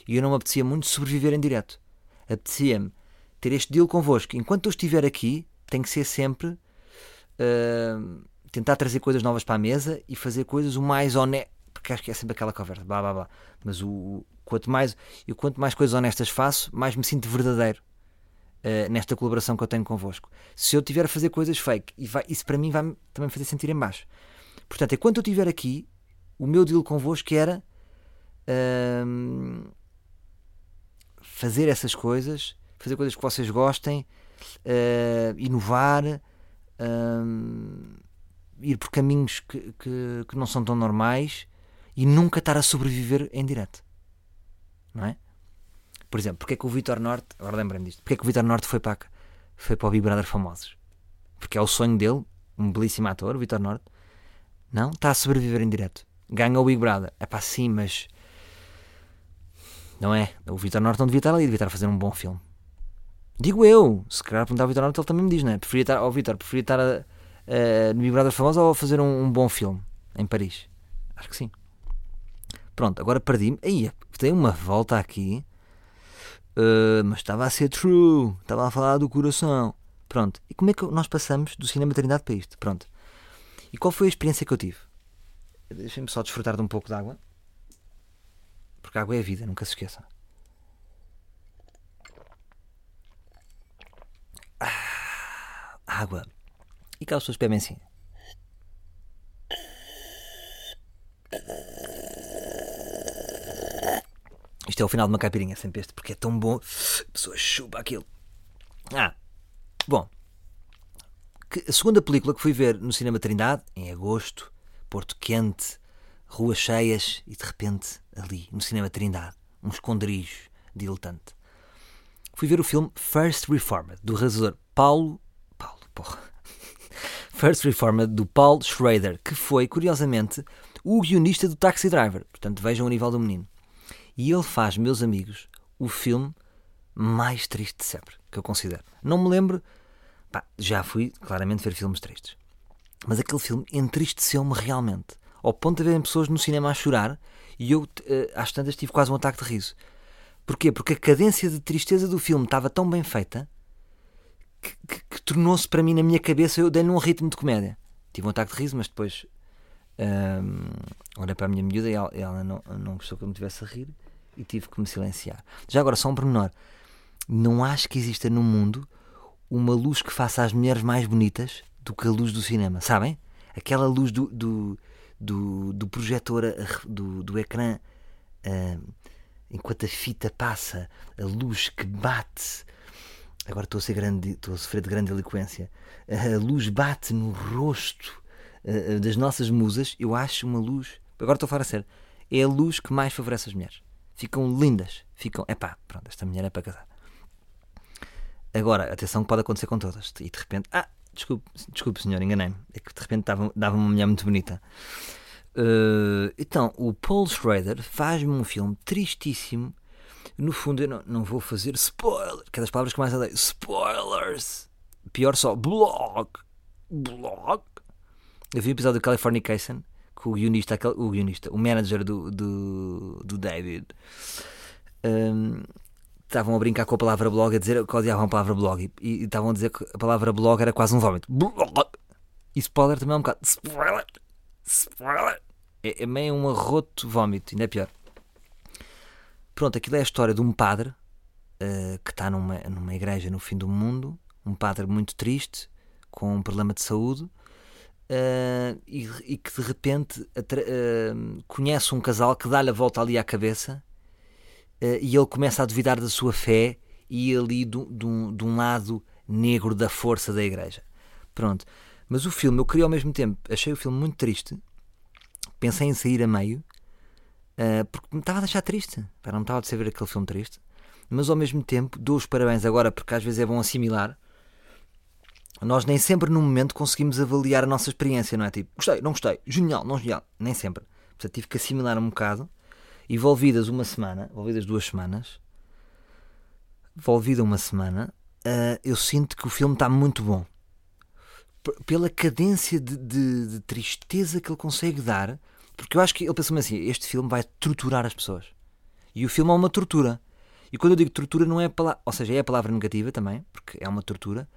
E eu não me apetecia muito sobreviver em direto. Apetecia-me ter este deal convosco. Enquanto eu estiver aqui, tem que ser sempre uh, tentar trazer coisas novas para a mesa e fazer coisas o mais honesto porque acho que é sempre aquela conversa, blá blá blá. Mas o, o quanto mais eu quanto mais coisas honestas faço, mais me sinto verdadeiro uh, nesta colaboração que eu tenho convosco. Se eu tiver a fazer coisas fake, e vai, isso para mim vai também me fazer sentir em baixo. Portanto, enquanto eu estiver aqui, o meu deal convosco era uh, fazer essas coisas, fazer coisas que vocês gostem, uh, inovar ir por caminhos que, que, que não são tão normais e nunca estar a sobreviver em direto. Não é? Por exemplo, porque é que o Vitor Norte, agora lembrei-me disto, porque é que o Vitor Norte foi para, foi para o Big Brother Famosos? Porque é o sonho dele, um belíssimo ator, o Vitor Norte. Não, está a sobreviver em direto. Ganha o Big Brother. É para sim, mas. Não é? O Vitor Norte não devia estar ali, devia estar a fazer um bom filme. Digo eu, se calhar perguntar ao Vitor Norte, ele também me diz, não é? Preferia estar, ao Vitor, preferia estar a, a, no Big Brother Famoso ou a fazer um, um bom filme em Paris? Acho que sim. Pronto, agora perdi-me. Aí, dei uma volta aqui. Uh, mas estava a ser true. Estava a falar do coração. Pronto. E como é que nós passamos do cinema Trindade para isto? Pronto. E qual foi a experiência que eu tive? Deixem-me só desfrutar de um pouco de água. Porque água é vida, nunca se esqueçam. Ah, água. E aquelas pessoas bebem assim. Isto é o final de uma caipirinha, sempre este, porque é tão bom. A pessoa chupa aquilo. Ah, bom. a segunda película que fui ver no Cinema Trindade, em agosto, Porto Quente, ruas cheias e de repente ali, no Cinema Trindade, um esconderijo diletante. Fui ver o filme First Reformed, do realizador Paulo. Paulo, porra. First Reformed, do Paul Schrader, que foi, curiosamente, o guionista do Taxi Driver. Portanto, vejam o nível do menino. E ele faz, meus amigos, o filme mais triste de sempre, que eu considero. Não me lembro. Pá, já fui claramente ver filmes tristes. Mas aquele filme entristeceu-me realmente. Ao ponto de haverem pessoas no cinema a chorar e eu, eh, às tantas, tive quase um ataque de riso. Porquê? Porque a cadência de tristeza do filme estava tão bem feita que, que, que tornou-se para mim na minha cabeça, eu dei-lhe um ritmo de comédia. Tive um ataque de riso, mas depois um, olhei para a minha miúda e ela, ela não, não gostou que eu me tivesse a rir e tive que me silenciar. Já agora, só um pormenor. Não acho que exista no mundo uma luz que faça as mulheres mais bonitas do que a luz do cinema, sabem? Aquela luz do, do, do, do projetor, do, do ecrã, uh, enquanto a fita passa, a luz que bate. Agora estou a, ser grande, estou a sofrer de grande eloquência. A luz bate no rosto uh, das nossas musas. Eu acho uma luz. Agora estou a falar a sério. É a luz que mais favorece as mulheres ficam lindas. Ficam, epá, pronto, esta mulher é para casar. Agora, atenção que pode acontecer com todas. E de repente, ah, desculpe, desculpe senhor, enganei-me. É que de repente dava, dava uma mulher muito bonita. Uh, então, o Paul Schrader faz-me um filme tristíssimo. No fundo, eu não, não vou fazer spoiler, que é das palavras que mais odeio. Spoilers! Pior só, blog. Blog. Eu vi o episódio de Californication o guionista, o guionista, o manager do, do, do David, um, estavam a brincar com a palavra blog, a dizer que odiavam a palavra blog e, estavam a dizer que a palavra blog era quase um vómito. E spoiler também é um bocado. Spoiler! Spoiler! É, é meio um arroto vómito, ainda é pior. Pronto, aquilo é a história de um padre uh, que está numa, numa igreja no fim do mundo, um padre muito triste, com um problema de saúde uh, e, e, que de repente uh, conhece um casal que dá-lhe a volta ali à cabeça uh, e ele começa a duvidar da sua fé e ali de um lado negro da força da igreja. Pronto. Mas o filme, eu queria ao mesmo tempo, achei o filme muito triste, pensei em sair a meio, porque me estava a deixar triste. Não estava a ver aquele filme triste mas ao mesmo tempo dou os parabéns agora porque às vezes é bom assimilar nós nem sempre no momento conseguimos avaliar a nossa experiência, não é? Tipo, gostei, não gostei, genial, não genial, nem sempre. Portanto, tive que assimilar um bocado. Envolvidas uma semana, envolvidas duas semanas, envolvida uma semana, uh, eu sinto que o filme está muito bom. P pela cadência de, de, de, tristeza que ele consegue dar, porque eu acho que ele pensou assim: este filme vai torturar as pessoas. E o filme é uma tortura. E quando eu digo tortura, não é a palavra, ou seja, é a palavra negativa também, porque é uma tortura,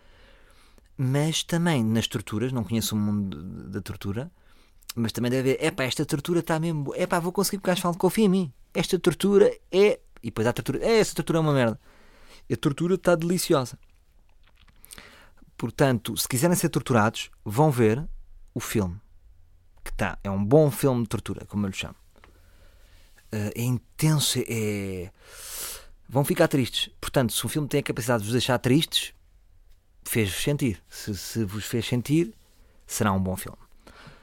mas também nas torturas, não conheço o mundo da tortura, mas também deve haver, epá, esta tortura está mesmo, epá, vou conseguir porque o gajo fala, confia em mim, esta tortura é, e depois há a tortura, é, essa tortura é uma merda, a tortura está deliciosa. Portanto, se quiserem ser torturados, vão ver o filme, que está, é um bom filme de tortura, como eu lhe chamo. Eh, é intenso, é... Vão ficar tristes. Portanto, se um filme tem a capacidade de vos deixar tristes, fez-vos sentir. Se, se vos fez sentir, será um bom filme.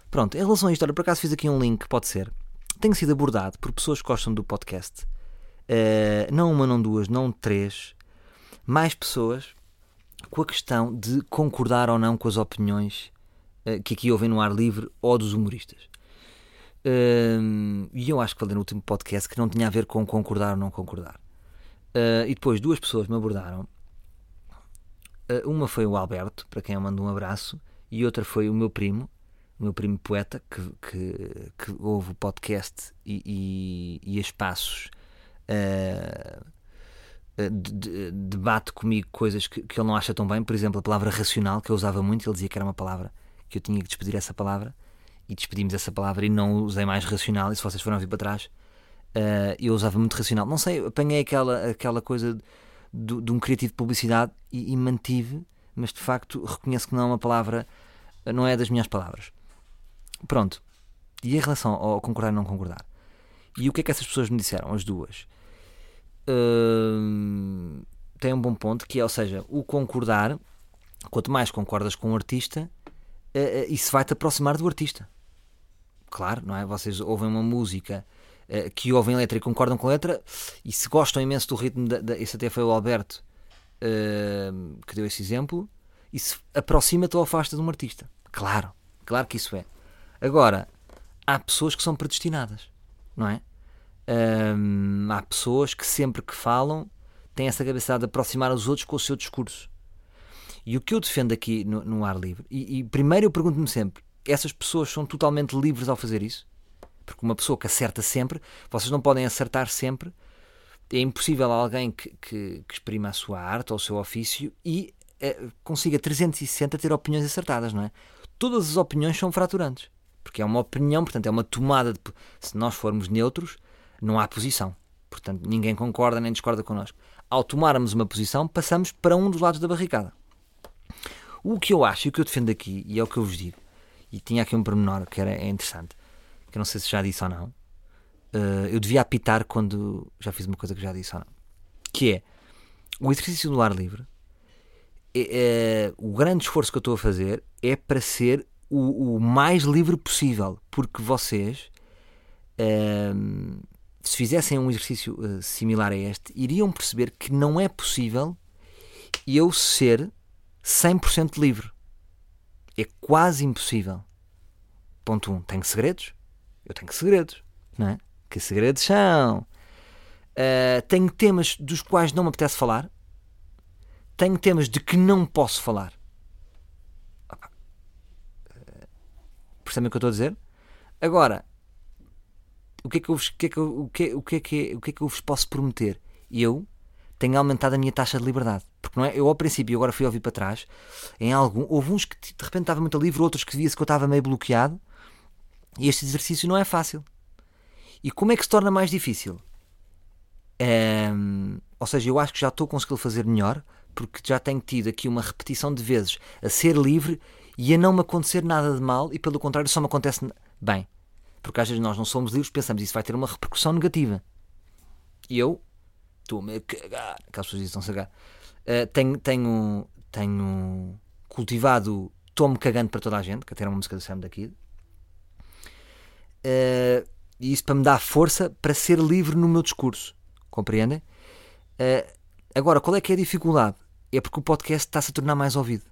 Pronto, em relação a isto, olha, por acaso fiz aqui um link, pode ser. Tenho sido abordado por pessoas que gostam do podcast. Uh, não uma, não duas, não três. Mais pessoas com a questão de concordar ou não com as opiniões uh, que aqui ouvem no ar livre ou dos humoristas. Uh, e eu acho que falei no último podcast que não tinha a ver com concordar ou não concordar. Uh, e depois duas pessoas me abordaram. Uh, uma foi o Alberto, para quem eu mando um abraço, e outra foi o meu primo, o meu primo poeta, que, que, que ouve o podcast e, e, e espaços debate comigo coisas que, que ele não acha tão bem. Por exemplo, a palavra racional, que eu usava muito, ele dizia que era uma palavra que eu tinha que despedir essa palavra e despedimos essa palavra e não usei mais racional. E se vocês foram vir para trás, uh, eu usava muito racional. Não sei, apanhei aquela, aquela coisa de, de um criativo de publicidade e, e, mantive, mas de facto reconheço que não é uma palavra, não é das minhas palavras. Pronto. E em relação ao concordar e não concordar? E o que é que essas pessoas me disseram? As duas. Uh, tem um bom ponto que é, ou seja, o concordar, quanto mais concordas com o artista, uh, isso vai-te aproximar do artista. Claro, não é? Vocês ouvem uma música que ouvem letra e concordam com a letra, e se gostam imenso do ritmo, da, da, esse até foi o Alberto uh, que deu esse exemplo, isso aproxima-te ou afasta de um artista. Claro, claro que isso é. Agora, há pessoas que são predestinadas, não é? Um, há pessoas que sempre que falam têm essa capacidade de aproximar os outros com o seu discurso. E o que eu defendo aqui no, no ar livre, e, e primeiro eu pergunto-me sempre: essas pessoas são totalmente livres ao fazer isso? Porque uma pessoa que acerta sempre, vocês não podem acertar sempre. É impossível alguém que, que, que exprima a sua arte ou o seu ofício e é, consiga 360 ter opiniões acertadas, não é? Todas as opiniões são fraturantes. Porque é uma opinião, portanto, é uma tomada de. Se nós formos neutros, não há posição. Portanto, ninguém concorda nem discorda connosco. Ao tomarmos uma posição, passamos para um dos lados da barricada. O que eu acho e o que eu defendo aqui, e é o que eu vos digo, e tinha aqui um pormenor que era, interessante, que eu não sei se já disse ou não, uh, eu devia apitar quando já fiz uma coisa que já disse ou não, que é o exercício do ar livre. É, é, o grande esforço que eu estou a fazer é para ser o, o mais livre possível, porque vocês, uh, se fizessem um exercício similar a este, iriam perceber que não é possível eu ser 100% livre. É quase impossível. Ponto 1. Um, tenho segredos? Eu tenho segredos, não é? Que segredos são? Uh, tenho temas dos quais não me apetece falar. Tenho temas de que não posso falar. Uh, percebem o que eu estou a dizer? Agora, o que é que eu vos, posso prometer? Eu tenho aumentado a minha taxa de liberdade. Porque não é? Eu ao princípio, agora fui ouvir para trás, em algum, houve uns que de repente estava muito livre, outros que via-se que eu estava meio bloqueado. E este exercício não é fácil. E como é que se torna mais difícil? Um, ou seja, eu acho que já estou conseguindo fazer melhor, porque já tenho tido aqui uma repetição de vezes a ser livre e a não me acontecer nada de mal, e pelo contrário, só me acontece bem. Porque às vezes nós não somos livres, pensamos isso vai ter uma repercussão negativa. E eu estou-me a cagar. Aquelas pessoas estão-se a cagar. Uh, tenho, tenho, tenho cultivado Estou-me cagando para toda a gente, que até era uma música do Sam daqui. Uh, e isso para me dar força para ser livre no meu discurso. Compreendem? Uh, agora, qual é que é a dificuldade? É porque o podcast está-se a tornar mais ouvido.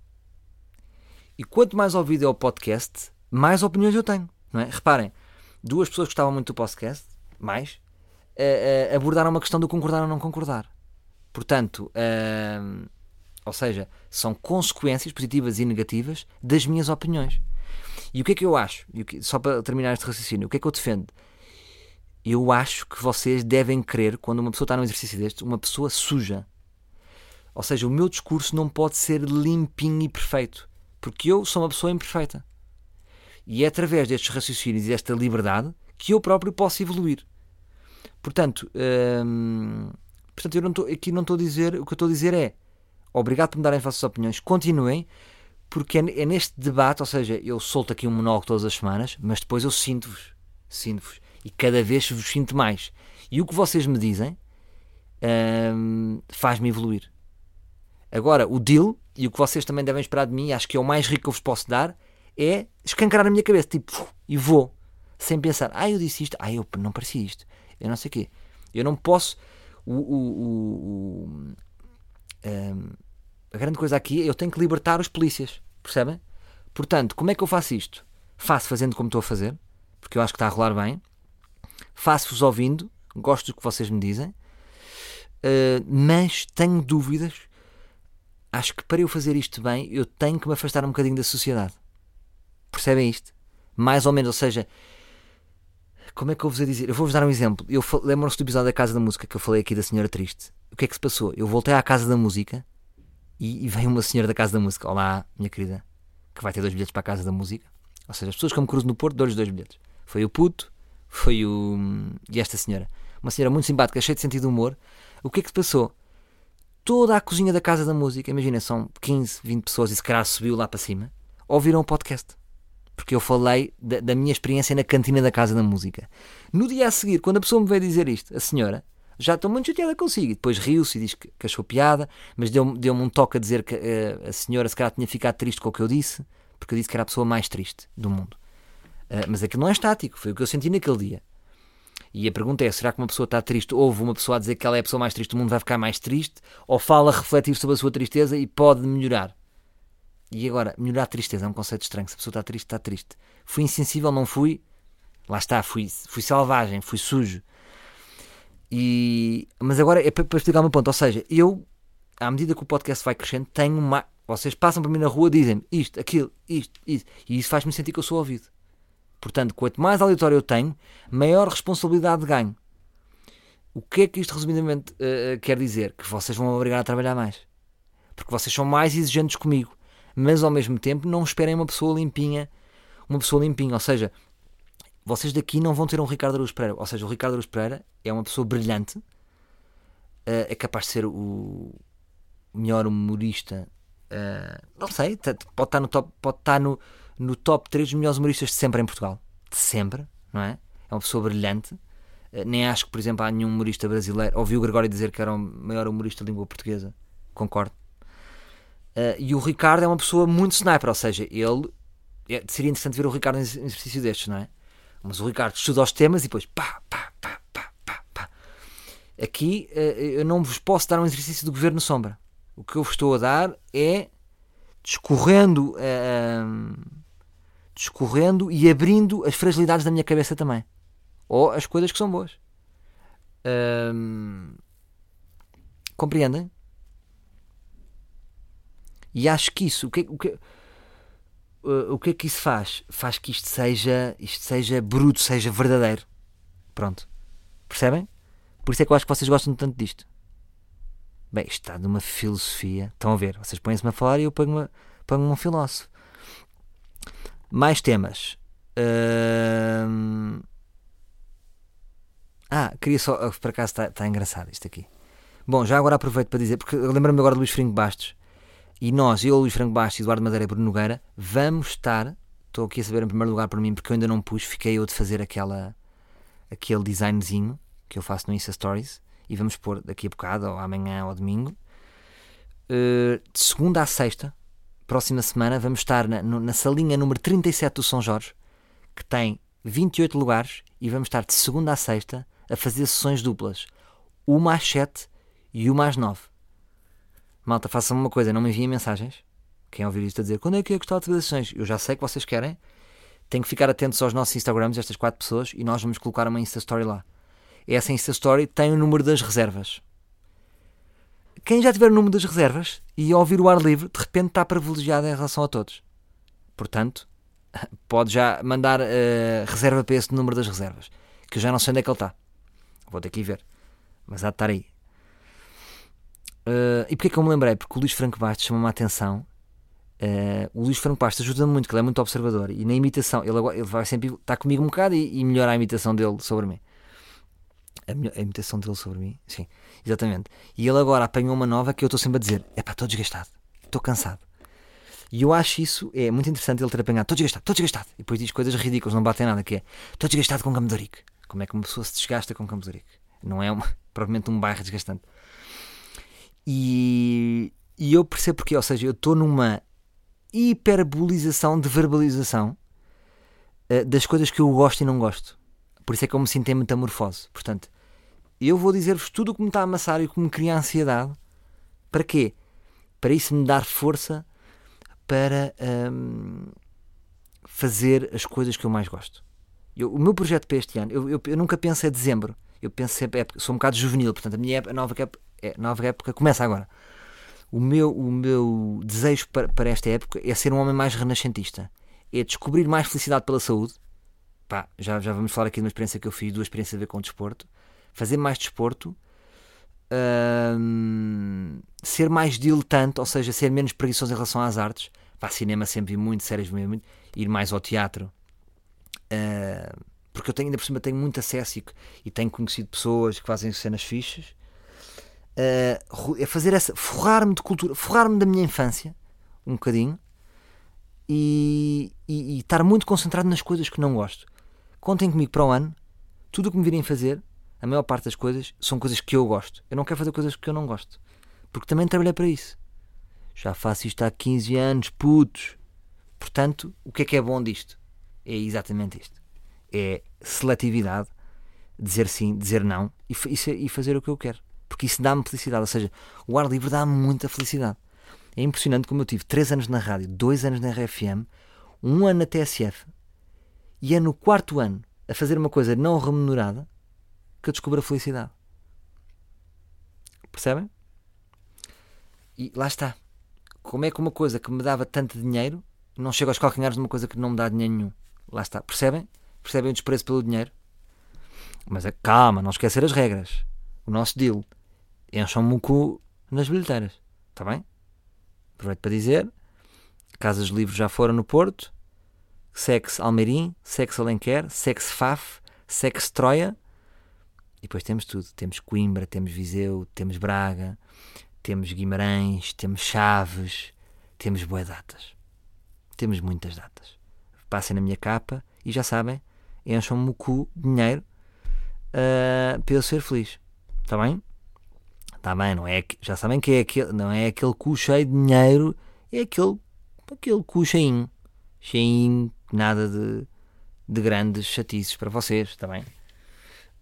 E quanto mais ouvido é o podcast, mais opiniões eu tenho. Não é? Reparem, duas pessoas que gostavam muito do podcast, mais, uh, abordaram uma questão do concordar ou não concordar. Portanto, ou seja, são consequências positivas e negativas das minhas opiniões. E o que é que eu acho? Só para terminar este raciocínio, o que é que eu defendo? Eu acho que vocês devem crer, quando uma pessoa está num exercício deste, uma pessoa suja. Ou seja, o meu discurso não pode ser limpinho e perfeito, porque eu sou uma pessoa imperfeita. E é através destes raciocínios e desta liberdade que eu próprio posso evoluir. Portanto, hum, portanto eu não tô, aqui não estou a dizer, o que eu estou a dizer é obrigado por me darem as vossas opiniões, continuem, porque é, é, neste debate, ou seja, eu solto aqui um monólogo todas as semanas, mas depois eu sinto-vos, sinto-vos, e cada vez vos sinto mais. E o que vocês me dizem hum, faz-me evoluir. Agora, o deal, e o que vocês também devem esperar de mim, acho que é o mais rico que eu vos posso dar, é escancarar a minha cabeça, tipo, e vou, sem pensar, ah, eu disse isto, ah, eu não parecia isto, eu não sei o quê. Eu não posso. O, o, o, o um, a grande coisa aqui é eu tenho que libertar os polícias, percebem? Portanto, como é que eu faço isto? Faço fazendo como estou a fazer, porque eu acho que está a rolar bem. Faço-vos ouvindo, gosto do que vocês me dizem, uh, mas tenho dúvidas. Acho que para eu fazer isto bem, eu tenho que me afastar um bocadinho da sociedade. Percebem isto? Mais ou menos, ou seja, como é que eu vos a dizer? Eu vou-vos dar um exemplo. Eu lembro-se do episódio da Casa da Música que eu falei aqui da Senhora Triste. O que é que se passou? Eu voltei à Casa da Música e, e uma senhora da Casa da Música. Olá, minha querida, que vai ter dois bilhetes para a Casa da Música. Ou seja, as pessoas que eu me cruzo no Porto, dou-lhes dois bilhetes. Foi o puto, foi o. e esta senhora. Uma senhora muito simpática, cheia de sentido de humor. O que é que se passou? Toda a cozinha da Casa da Música, imagina, são 15, 20 pessoas e se calhar subiu lá para cima, ouviram o podcast porque eu falei da, da, minha experiência na cantina da Casa da Música. No dia a seguir, quando a pessoa me veio dizer isto, a senhora, já estou muito chateada consigo. E depois riu-se e diz que, que, achou piada, mas deu-me deu um toque a dizer que uh, a senhora se calhar tinha ficado triste com o que eu disse, porque eu disse que era a pessoa mais triste do mundo. Uh, mas aquilo não é estático, foi o que eu senti naquele dia. E a pergunta é: será que uma pessoa está triste? Houve uma pessoa a dizer que ela é a pessoa mais triste do mundo, vai ficar mais triste? Ou fala refletir sobre a sua tristeza e pode melhorar? E agora, melhorar a tristeza é um conceito estranho. Se a pessoa está triste, está triste. Fui insensível, não fui. Lá está, fui, fui selvagem, fui sujo. E, mas agora é para, para explicar o meu ponto. Ou seja, eu, à medida que o podcast vai crescendo, tenho uma. Vocês passam por mim na rua dizem isto, aquilo, isto, isto. E isso faz-me sentir que eu sou ouvido. Portanto, quanto mais auditório eu tenho, maior responsabilidade ganho. O que é que isto resumidamente uh, quer dizer? Que vocês vão obrigar a trabalhar mais. Porque vocês são mais exigentes comigo mas ao mesmo tempo não esperem uma pessoa limpinha, uma pessoa limpinha, ou seja, vocês daqui não vão ter um Ricardo Aruz Pereira, ou seja, o Ricardo Aruz Pereira é uma pessoa brilhante, eh, é capaz de ser o melhor humorista, eh, não sei, pode estar no top, pode estar no, no top 3 dos melhores humoristas de sempre em Portugal, de sempre, não é? É uma pessoa brilhante. Eh, nem acho que, por exemplo, há nenhum humorista brasileiro. Ouvi o Gregório dizer que era o maior humorista de língua portuguesa. Concordo. Uh, e o Ricardo é uma pessoa muito sniper, ou seja, ele. É, seria interessante ver o Ricardo em exercício destes, não é? Mas o Ricardo estuda os temas e depois pá, pá, pá, pá, pá, pá. Aqui uh, eu não vos posso dar um exercício do governo sombra. O que eu vos estou a dar é discorrendo, uh, discorrendo e abrindo as fragilidades da minha cabeça também. Ou as coisas que são boas. compreendem? E acho que isso, o que, o que, uh, o que é que isso faz? Faz que isto seja, isto seja bruto, seja verdadeiro. Pronto. Percebem? Por isso é que eu acho que vocês gostam tanto disto. Bem, isto está numa filosofia. Estão a ver? Vocês põem-se-me a falar e eu ponho-me ponho um filósofo. Mais temas. Uh... Ah, queria só. Por acaso está, está engraçado isto aqui. Bom, já agora aproveito para dizer, porque lembro-me agora do Luís Fringo Bastos, e nós, eu, Luís Franco Bastos, Eduardo Madeira e Bruno Nogueira, vamos estar. Estou aqui a saber em primeiro lugar por mim, porque eu ainda não pus, fiquei eu de fazer aquela, aquele designzinho que eu faço no Insta Stories. E vamos pôr daqui a bocado, ou amanhã ou domingo. Uh, de segunda a sexta, próxima semana, vamos estar na, na salinha número 37 do São Jorge, que tem 28 lugares, e vamos estar de segunda a sexta a fazer sessões duplas. Uma às 7 e uma às 9. Malta, façam uma coisa, não me enviem mensagens. Quem ouvir isto a dizer quando é que é gostar de sessões? Eu já sei que vocês querem. Tenho que ficar atentos aos nossos Instagrams, estas quatro pessoas, e nós vamos colocar uma Insta Story lá. Essa Insta Story tem o número das reservas. Quem já tiver o número das reservas e ouvir o ar livre, de repente está privilegiado em relação a todos. Portanto, pode já mandar uh, reserva para esse número das reservas. Que eu já não sei onde é que ele está. Vou ter que ir ver. Mas há de estar aí. Uh, e porquê que eu me lembrei? Porque o Luís Franco Bastos chamou-me a atenção. Uh, o Luís Franco Bastos ajuda-me muito, que ele é muito observador. E na imitação, ele, agora, ele vai sempre estar comigo um bocado e, e melhora a imitação dele sobre mim. A, a, imitação dele sobre mim, sim, exatamente. E ele agora apanhou uma nova que eu estou sempre a dizer: é pá, estou desgastado, estou cansado. E eu acho isso é muito interessante ele ter apanhado: estou desgastado, estou desgastado. E depois diz coisas ridículas, não batem nada, que é: estou desgastado com Camedorique. Como é que uma pessoa se desgasta com Camedorique? Não é uma, provavelmente um bairro desgastante. E, e eu percebo porque, ou seja, eu estou numa hiperbolização de verbalização uh, das coisas que eu gosto e não gosto. Por isso é que eu me sinto em metamorfose. Portanto, eu vou dizer-vos tudo o que me está a amassar e o que me cria ansiedade. Para quê? Para isso me dar força para um, fazer as coisas que eu mais gosto. Eu, o meu projeto para este ano, eu, eu, eu nunca penso em dezembro. Eu penso sempre, é, sou um bocado juvenil, portanto a minha a nova, é, nova época começa agora. O meu, o meu desejo para, para esta época é ser um homem mais renascentista. É descobrir mais felicidade pela saúde. Pá, já, já vamos falar aqui de uma experiência que eu fiz, duas experiências a ver com o desporto. Fazer mais desporto. Hum, ser mais diletante, ou seja, ser menos preguiçoso em relação às artes. Pá, cinema sempre muito, séries muito, ir mais ao teatro. Uh, porque eu tenho, ainda por cima tenho muito acesso e, e tenho conhecido pessoas que fazem cenas fixas. Uh, fazer essa, forrar-me de cultura, forrar-me da minha infância, um bocadinho, e, e, e, estar muito concentrado nas coisas que não gosto. Contem comigo para o ano, tudo o que me virem fazer, a maior parte das coisas são coisas que eu gosto. Eu não quero fazer coisas que eu não gosto, porque também trabalhei para isso. Já faço isto há 15 anos, putos. Portanto, o que é que é bom disto? É exatamente isto é seletividade, dizer sim, dizer não e, e, e fazer o que eu quero. Porque isso dá-me felicidade. Ou seja, o ar livre dá-me muita felicidade. É impressionante como eu tive 3 anos na rádio, 2 anos na RFM, um ano na TSF e é no quarto ano a fazer uma coisa não remunerada que eu descubro a felicidade. Percebem? E lá está. Como é que uma coisa que me dava tanto dinheiro não chega aos calcanhares de uma coisa que não me dá dinheiro nenhum? Lá está. Percebem? Percebem o desprezo pelo dinheiro? Mas é, calma, não esquecer as regras. O nosso deal. Encham-me o cu nas bilheteiras. Está bem? Aproveito para dizer: Casas de Livros já foram no Porto, Sex Almeirim, Sex Alenquer, Sex Faf, Sex Troia. E depois temos tudo. Temos Coimbra, temos Viseu, temos Braga, temos Guimarães, temos Chaves, temos boas datas. Temos muitas datas. Passem na minha capa e já sabem, encham-me o cu dinheiro uh, para eu ser feliz. Está bem? Está bem, não é, já sabem que é aquele, não é aquele cu cheio de dinheiro, é aquele, aquele cu cheinho. Cheinho, nada de, de grandes chatices para vocês, está bem?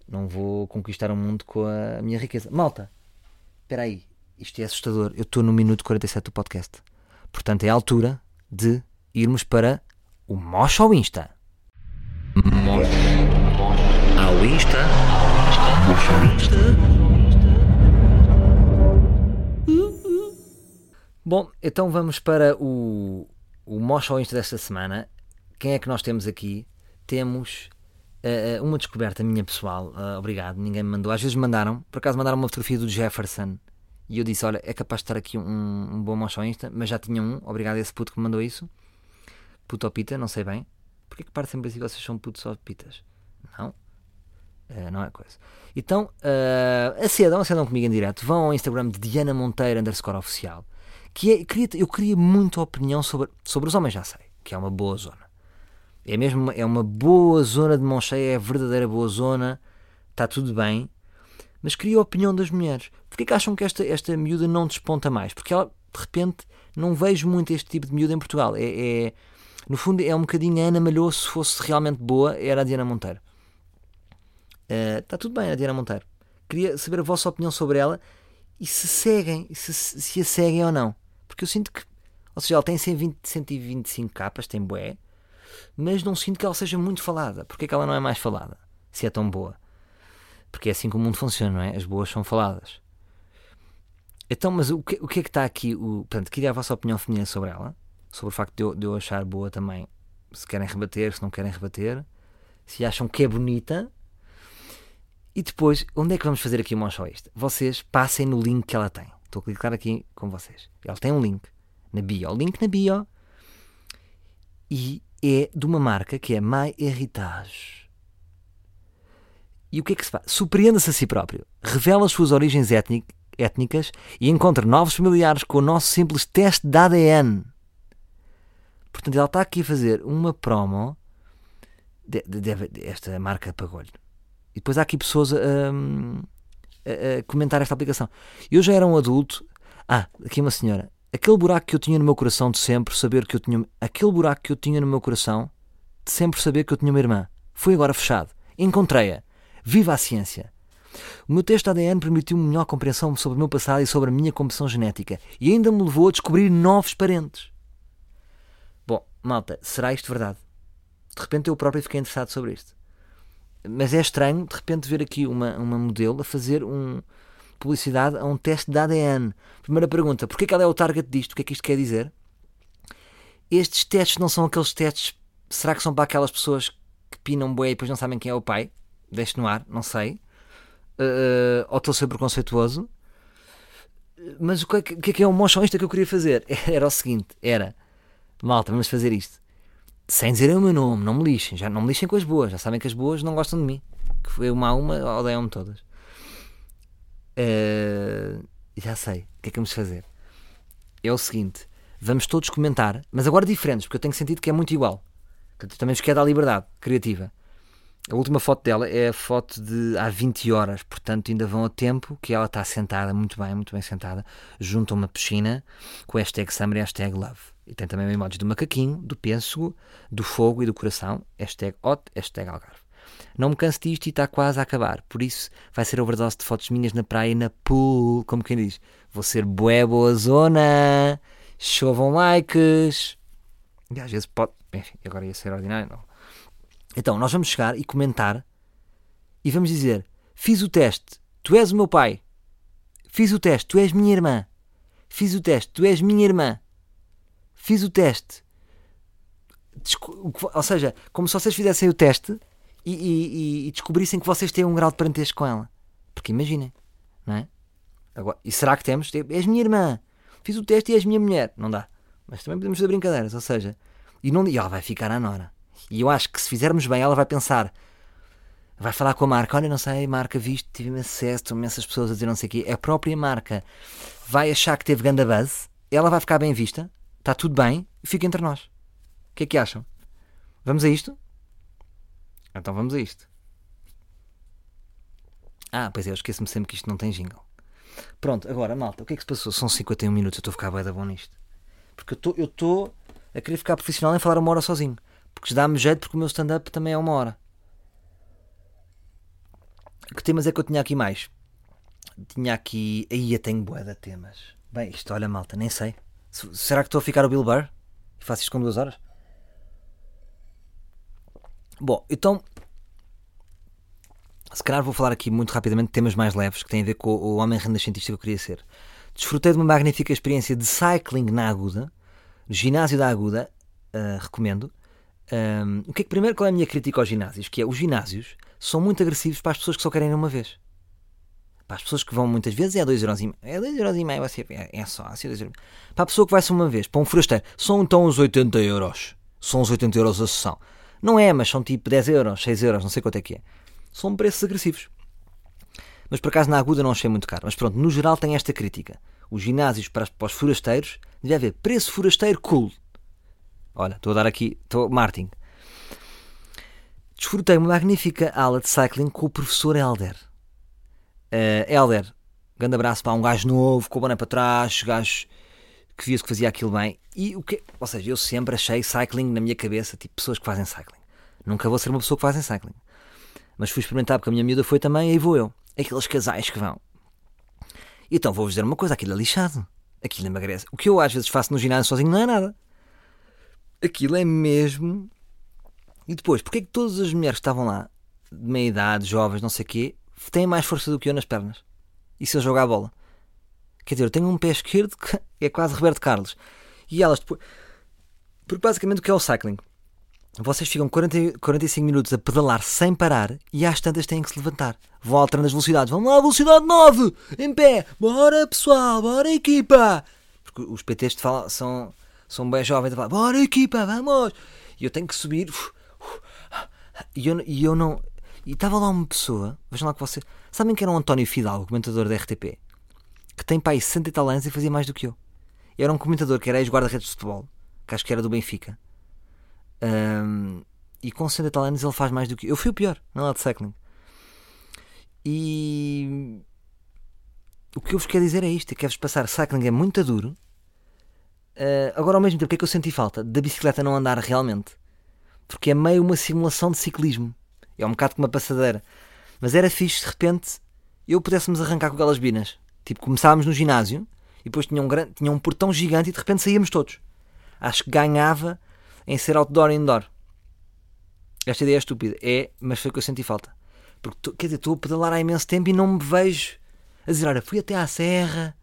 Não vou conquistar o mundo com a minha riqueza. Malta, espera aí, isto é assustador. Eu estou no minuto 47 do podcast. Portanto, é a altura de irmos para o Mocha ao Insta. Ao Insta. Ao Insta. Bom, então vamos para o, o Mocha ao Insta desta semana. Quem é que nós temos aqui? Temos uh, uma descoberta minha pessoal. Uh, obrigado, ninguém me mandou. Às vezes mandaram, por acaso mandaram uma fotografia do Jefferson. E eu disse: Olha, é capaz de estar aqui um, um bom mocha ao Insta, mas já tinha um. Obrigado a esse puto que me mandou isso. Puto ou pita, não sei bem. Porquê que parte sempre assim vocês são putos ou pitas? Não. Uh, não é coisa. Então, uh, acedam, acedam comigo em direto. Vão ao Instagram de Diana Monteiro underscore oficial. Que é, queria, eu queria muito opinião sobre, sobre os homens, já sei, que é uma boa zona. É mesmo é uma boa zona de mão cheia, é a verdadeira boa zona, está tudo bem. Mas queria a opinião das mulheres. Porquê que acham que esta, esta miúda não desponta mais? Porque ela, de repente, não vejo muito este tipo de miúda em Portugal. É, é no fundo, é um bocadinho a Ana Malhoa, se fosse realmente boa, era a Diana Monteiro. Está uh, tudo bem, a Diana Monteiro. Queria saber a vossa opinião sobre ela e se seguem, se, se a seguem ou não. Porque eu sinto que, ou seja, ela tem 120, 125 capas, tem boé, mas não sinto que ela seja muito falada. Porquê que ela não é mais falada? Se é tão boa. Porque é assim que o mundo funciona, não é? As boas são faladas. Então, mas o que, o que é que está aqui? O, portanto, queria a vossa opinião feminina sobre ela sobre o facto de eu, de eu achar boa também. Se querem rebater, se não querem rebater, se acham que é bonita. E depois, onde é que vamos fazer aqui uma isto? Vocês passem no link que ela tem. Estou a clicar aqui com vocês. Ela tem um link na bio. Link na bio. E é de uma marca que é My Heritage. E o que é que se faz? Surpreenda-se a si próprio. Revela as suas origens étnicas e encontra novos familiares com o nosso simples teste de ADN. Portanto, ela está aqui a fazer uma promo de, de, de, esta marca pagou-lhe. E depois há aqui pessoas a, a, comentar esta aplicação. Eu já era um adulto. Ah, aqui uma senhora. aquele buraco que eu tinha no meu coração de sempre saber que eu tinha. Aquele buraco que eu tinha no meu coração de sempre saber que eu tinha uma irmã. Foi agora fechado. Encontrei-a. Viva a ciência! O meu teste ADN permitiu-me melhor compreensão sobre o meu passado e sobre a minha composição genética e ainda me levou a descobrir novos parentes. Bom, malta, será isto verdade? De repente eu próprio fiquei interessado sobre isto. Mas é estranho, de repente, ver aqui uma, uma modelo a fazer um, publicidade a um teste de ADN. Primeira pergunta: porquê que ela é o target disto? O que é que isto quer dizer? Estes testes não são aqueles testes. Será que são para aquelas pessoas que pinam bué e depois não sabem quem é o pai? Deixe no ar, não sei. Uh, ou estou a ser preconceituoso. Mas o que, é que, é que é o motionista que eu queria fazer? Era o seguinte: era malta, vamos fazer isto sem dizer o meu nome, não me lixem, já não me lixem com as boas, já sabem que as boas não gostam de mim, que foi uma a uma, odeiam-me todas. Uh, já sei, o que é que vamos fazer? É o seguinte, vamos todos comentar, mas agora diferentes, porque eu tenho sentido que é muito igual. Portanto, também vos quero dar liberdade criativa. A última foto dela é a foto de há 20 horas, portanto ainda vão a tempo que ela está sentada, muito bem, muito bem sentada, junto a uma piscina com hashtag summer e hashtag love. E tem também emoji do macaquinho, do pêssego, do fogo e do coração, hashtag hot, hashtag algarve. Não me canso disto e está quase a acabar, por isso vai ser overdose de fotos minhas na praia e na pool, como quem diz. Vou ser bué boa zona, chovam likes. E às vezes pode, enfim, agora ia ser ordinário, não. Então, nós vamos chegar e comentar e vamos dizer: Fiz o teste, tu és o meu pai. Fiz o teste, tu és minha irmã. Fiz o teste, tu és minha irmã. Fiz o teste. Ou seja, como se vocês fizessem o teste e, e, e descobrissem que vocês têm um grau de parentesco com ela. Porque imaginem, não é? Agora, e será que temos? És minha irmã. Fiz o teste e és minha mulher. Não dá. Mas também podemos fazer brincadeiras. Ou seja, e, não, e ela vai ficar à Nora. E eu acho que se fizermos bem, ela vai pensar, vai falar com a marca: Olha, não sei, marca, viste, tive imenso sucesso, imensas pessoas a dizer não sei o quê. A própria marca vai achar que teve grande buzz, ela vai ficar bem vista, está tudo bem fica entre nós. O que é que acham? Vamos a isto? Então vamos a isto. Ah, pois é, eu esqueço-me sempre que isto não tem jingle. Pronto, agora, malta, o que é que se passou? São 51 minutos, eu estou a ficar bem da bom nisto. Porque eu estou a querer ficar profissional em falar uma hora sozinho. Porque dá-me jeito porque o meu stand-up também é uma hora. Que temas é que eu tinha aqui mais? Tinha aqui. Aí eu tenho boa de temas. Bem, isto, olha, malta, nem sei. Será que estou a ficar o Bill Burr? E faço isto com duas horas? Bom, então. Se calhar vou falar aqui muito rapidamente de temas mais leves que têm a ver com o homem renascentista que eu queria ser. Desfrutei de uma magnífica experiência de cycling na Aguda, no ginásio da Aguda, uh, recomendo. Um, o que é que primeiro qual é a minha crítica aos ginásios? Que é os ginásios são muito agressivos para as pessoas que só querem ir uma vez. Para as pessoas que vão muitas vezes é 2,5€. É 2,5€, vai ser, é, é só assim 2 Para a pessoa que vai-se uma vez, para um forasteiro, são então os 80 euros. São os 80 euros a sessão. Não é, mas são tipo 10 euros, 6 euros, não sei quanto é que é. São preços agressivos. Mas por acaso na aguda não achei muito caro. Mas pronto, no geral tem esta crítica. Os ginásios para, para os forasteiros deve haver preço forasteiro cool. Olha, estou a dar aqui, estou Martin. Desfrutei uma magnífica aula de cycling com o professor Helder. Uh, Helder, grande abraço para um gajo novo, com o boné para trás, gajo que via-se que fazia aquilo bem. E o que, ou seja, eu sempre achei cycling na minha cabeça, tipo pessoas que fazem cycling. Nunca vou ser uma pessoa que fazem cycling. Mas fui experimentar porque a minha miúda foi também, e aí vou eu. Aqueles casais que vão. Então vou-vos dizer uma coisa: aquilo é lixado. Aquilo emagrece. O que eu às vezes faço no ginásio sozinho não é nada aquilo é mesmo. E depois, porque é que todas as mulheres que estavam lá, de meia idade, jovens, não sei o quê, têm mais força do que eu nas pernas? E se eu jogar a bola? Quer dizer, eu tenho um pé esquerdo que é quase Roberto Carlos. E elas depois. Porque basicamente o que é o cycling? Vocês ficam 40, 45 minutos a pedalar sem parar e às tantas têm que se levantar. Vão alterando as velocidades. Vamos lá, velocidade 9! Em pé! Bora pessoal! Bora equipa! Porque os PTs falam, são são bem jovens a falar, bora equipa, vamos! E eu tenho que subir. E eu, e eu não. E estava lá uma pessoa, vejam lá que você. Sabem que era um António Fidalgo, comentador da RTP, que tem pai 60 e e fazia mais do que eu. Era um comentador que era ex-guarda-redes de futebol, que acho que era do Benfica. Um, e com 60 e ele faz mais do que eu. Eu fui o pior na lá de cycling. E o que eu vos quero dizer é isto: é que é-vos passar cycling é muito duro Uh, agora, ao mesmo tempo, o que é que eu senti falta? Da bicicleta não andar realmente. Porque é meio uma simulação de ciclismo. É um bocado como uma passadeira. Mas era fixe, de repente, eu pudéssemos arrancar com aquelas binas. Tipo, começávamos no ginásio e depois tinha um, grande, tinha um portão gigante e de repente saíamos todos. Acho que ganhava em ser outdoor e indoor. Esta ideia é estúpida. É, mas foi o que eu senti falta. Porque, quer dizer, estou a pedalar há imenso tempo e não me vejo a dizer, olha, fui até à serra.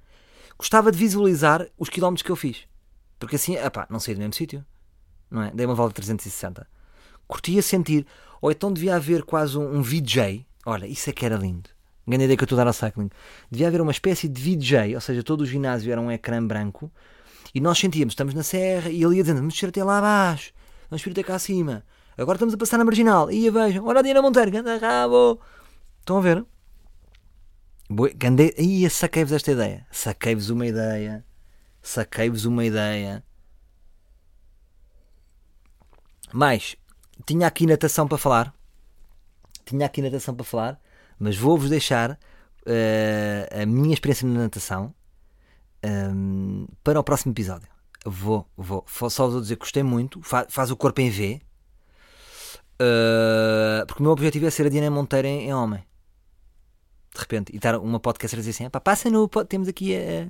Gostava de visualizar os quilómetros que eu fiz. Porque assim, epá, não saí do mesmo sítio. Não é? Dei uma volta de 360. Curtia sentir. Ou então devia haver quase um, um VJ. Olha, isso é que era lindo. Grande ideia que eu estou a dar ao cycling. Devia haver uma espécie de VJ, ou seja, todo o ginásio era um ecrã branco e nós sentíamos, estamos na serra e ele ia dizendo, vamos descer até lá abaixo, vamos subir até cá acima. Agora estamos a passar na marginal. E vejam, olha a Diana Monteiro, ganda rabo. Estão a ver? Gande... Ia, saquei-vos esta ideia. Saquei-vos uma ideia. Saquei-vos uma ideia. Mas, tinha aqui natação para falar. Tinha aqui natação para falar. Mas vou-vos deixar uh, a minha experiência na natação um, ehm, para o próximo episódio. Vou, vou. Só vou dizer que gostei muito. Faz, faz o corpo em V. Uh, porque o meu objetivo é ser a Diana Monteiro em, em homem de repente, e estar uma podcast a dizer assim: passa no. Temos aqui a,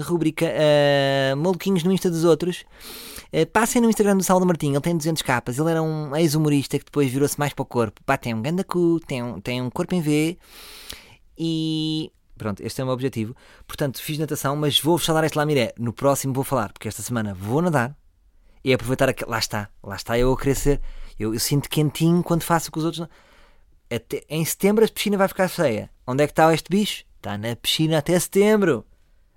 a rubrica uh, Maluquinhos no Insta dos Outros. Uh, passem no Instagram do Saulo Martinho, ele tem 200 capas. Ele era um ex-humorista que depois virou-se mais para o corpo. Pá, tem um ganda cu, tem um, tem um corpo em V. E pronto, este é o meu objetivo. Portanto, fiz natação, mas vou-vos falar este Lamiré. No próximo vou falar, porque esta semana vou nadar e aproveitar aquele. Lá está, lá está eu a ser. Eu, eu sinto quentinho quando faço com os outros até, em setembro a piscina vai ficar cheia. Onde é que está este bicho? Está na piscina até setembro.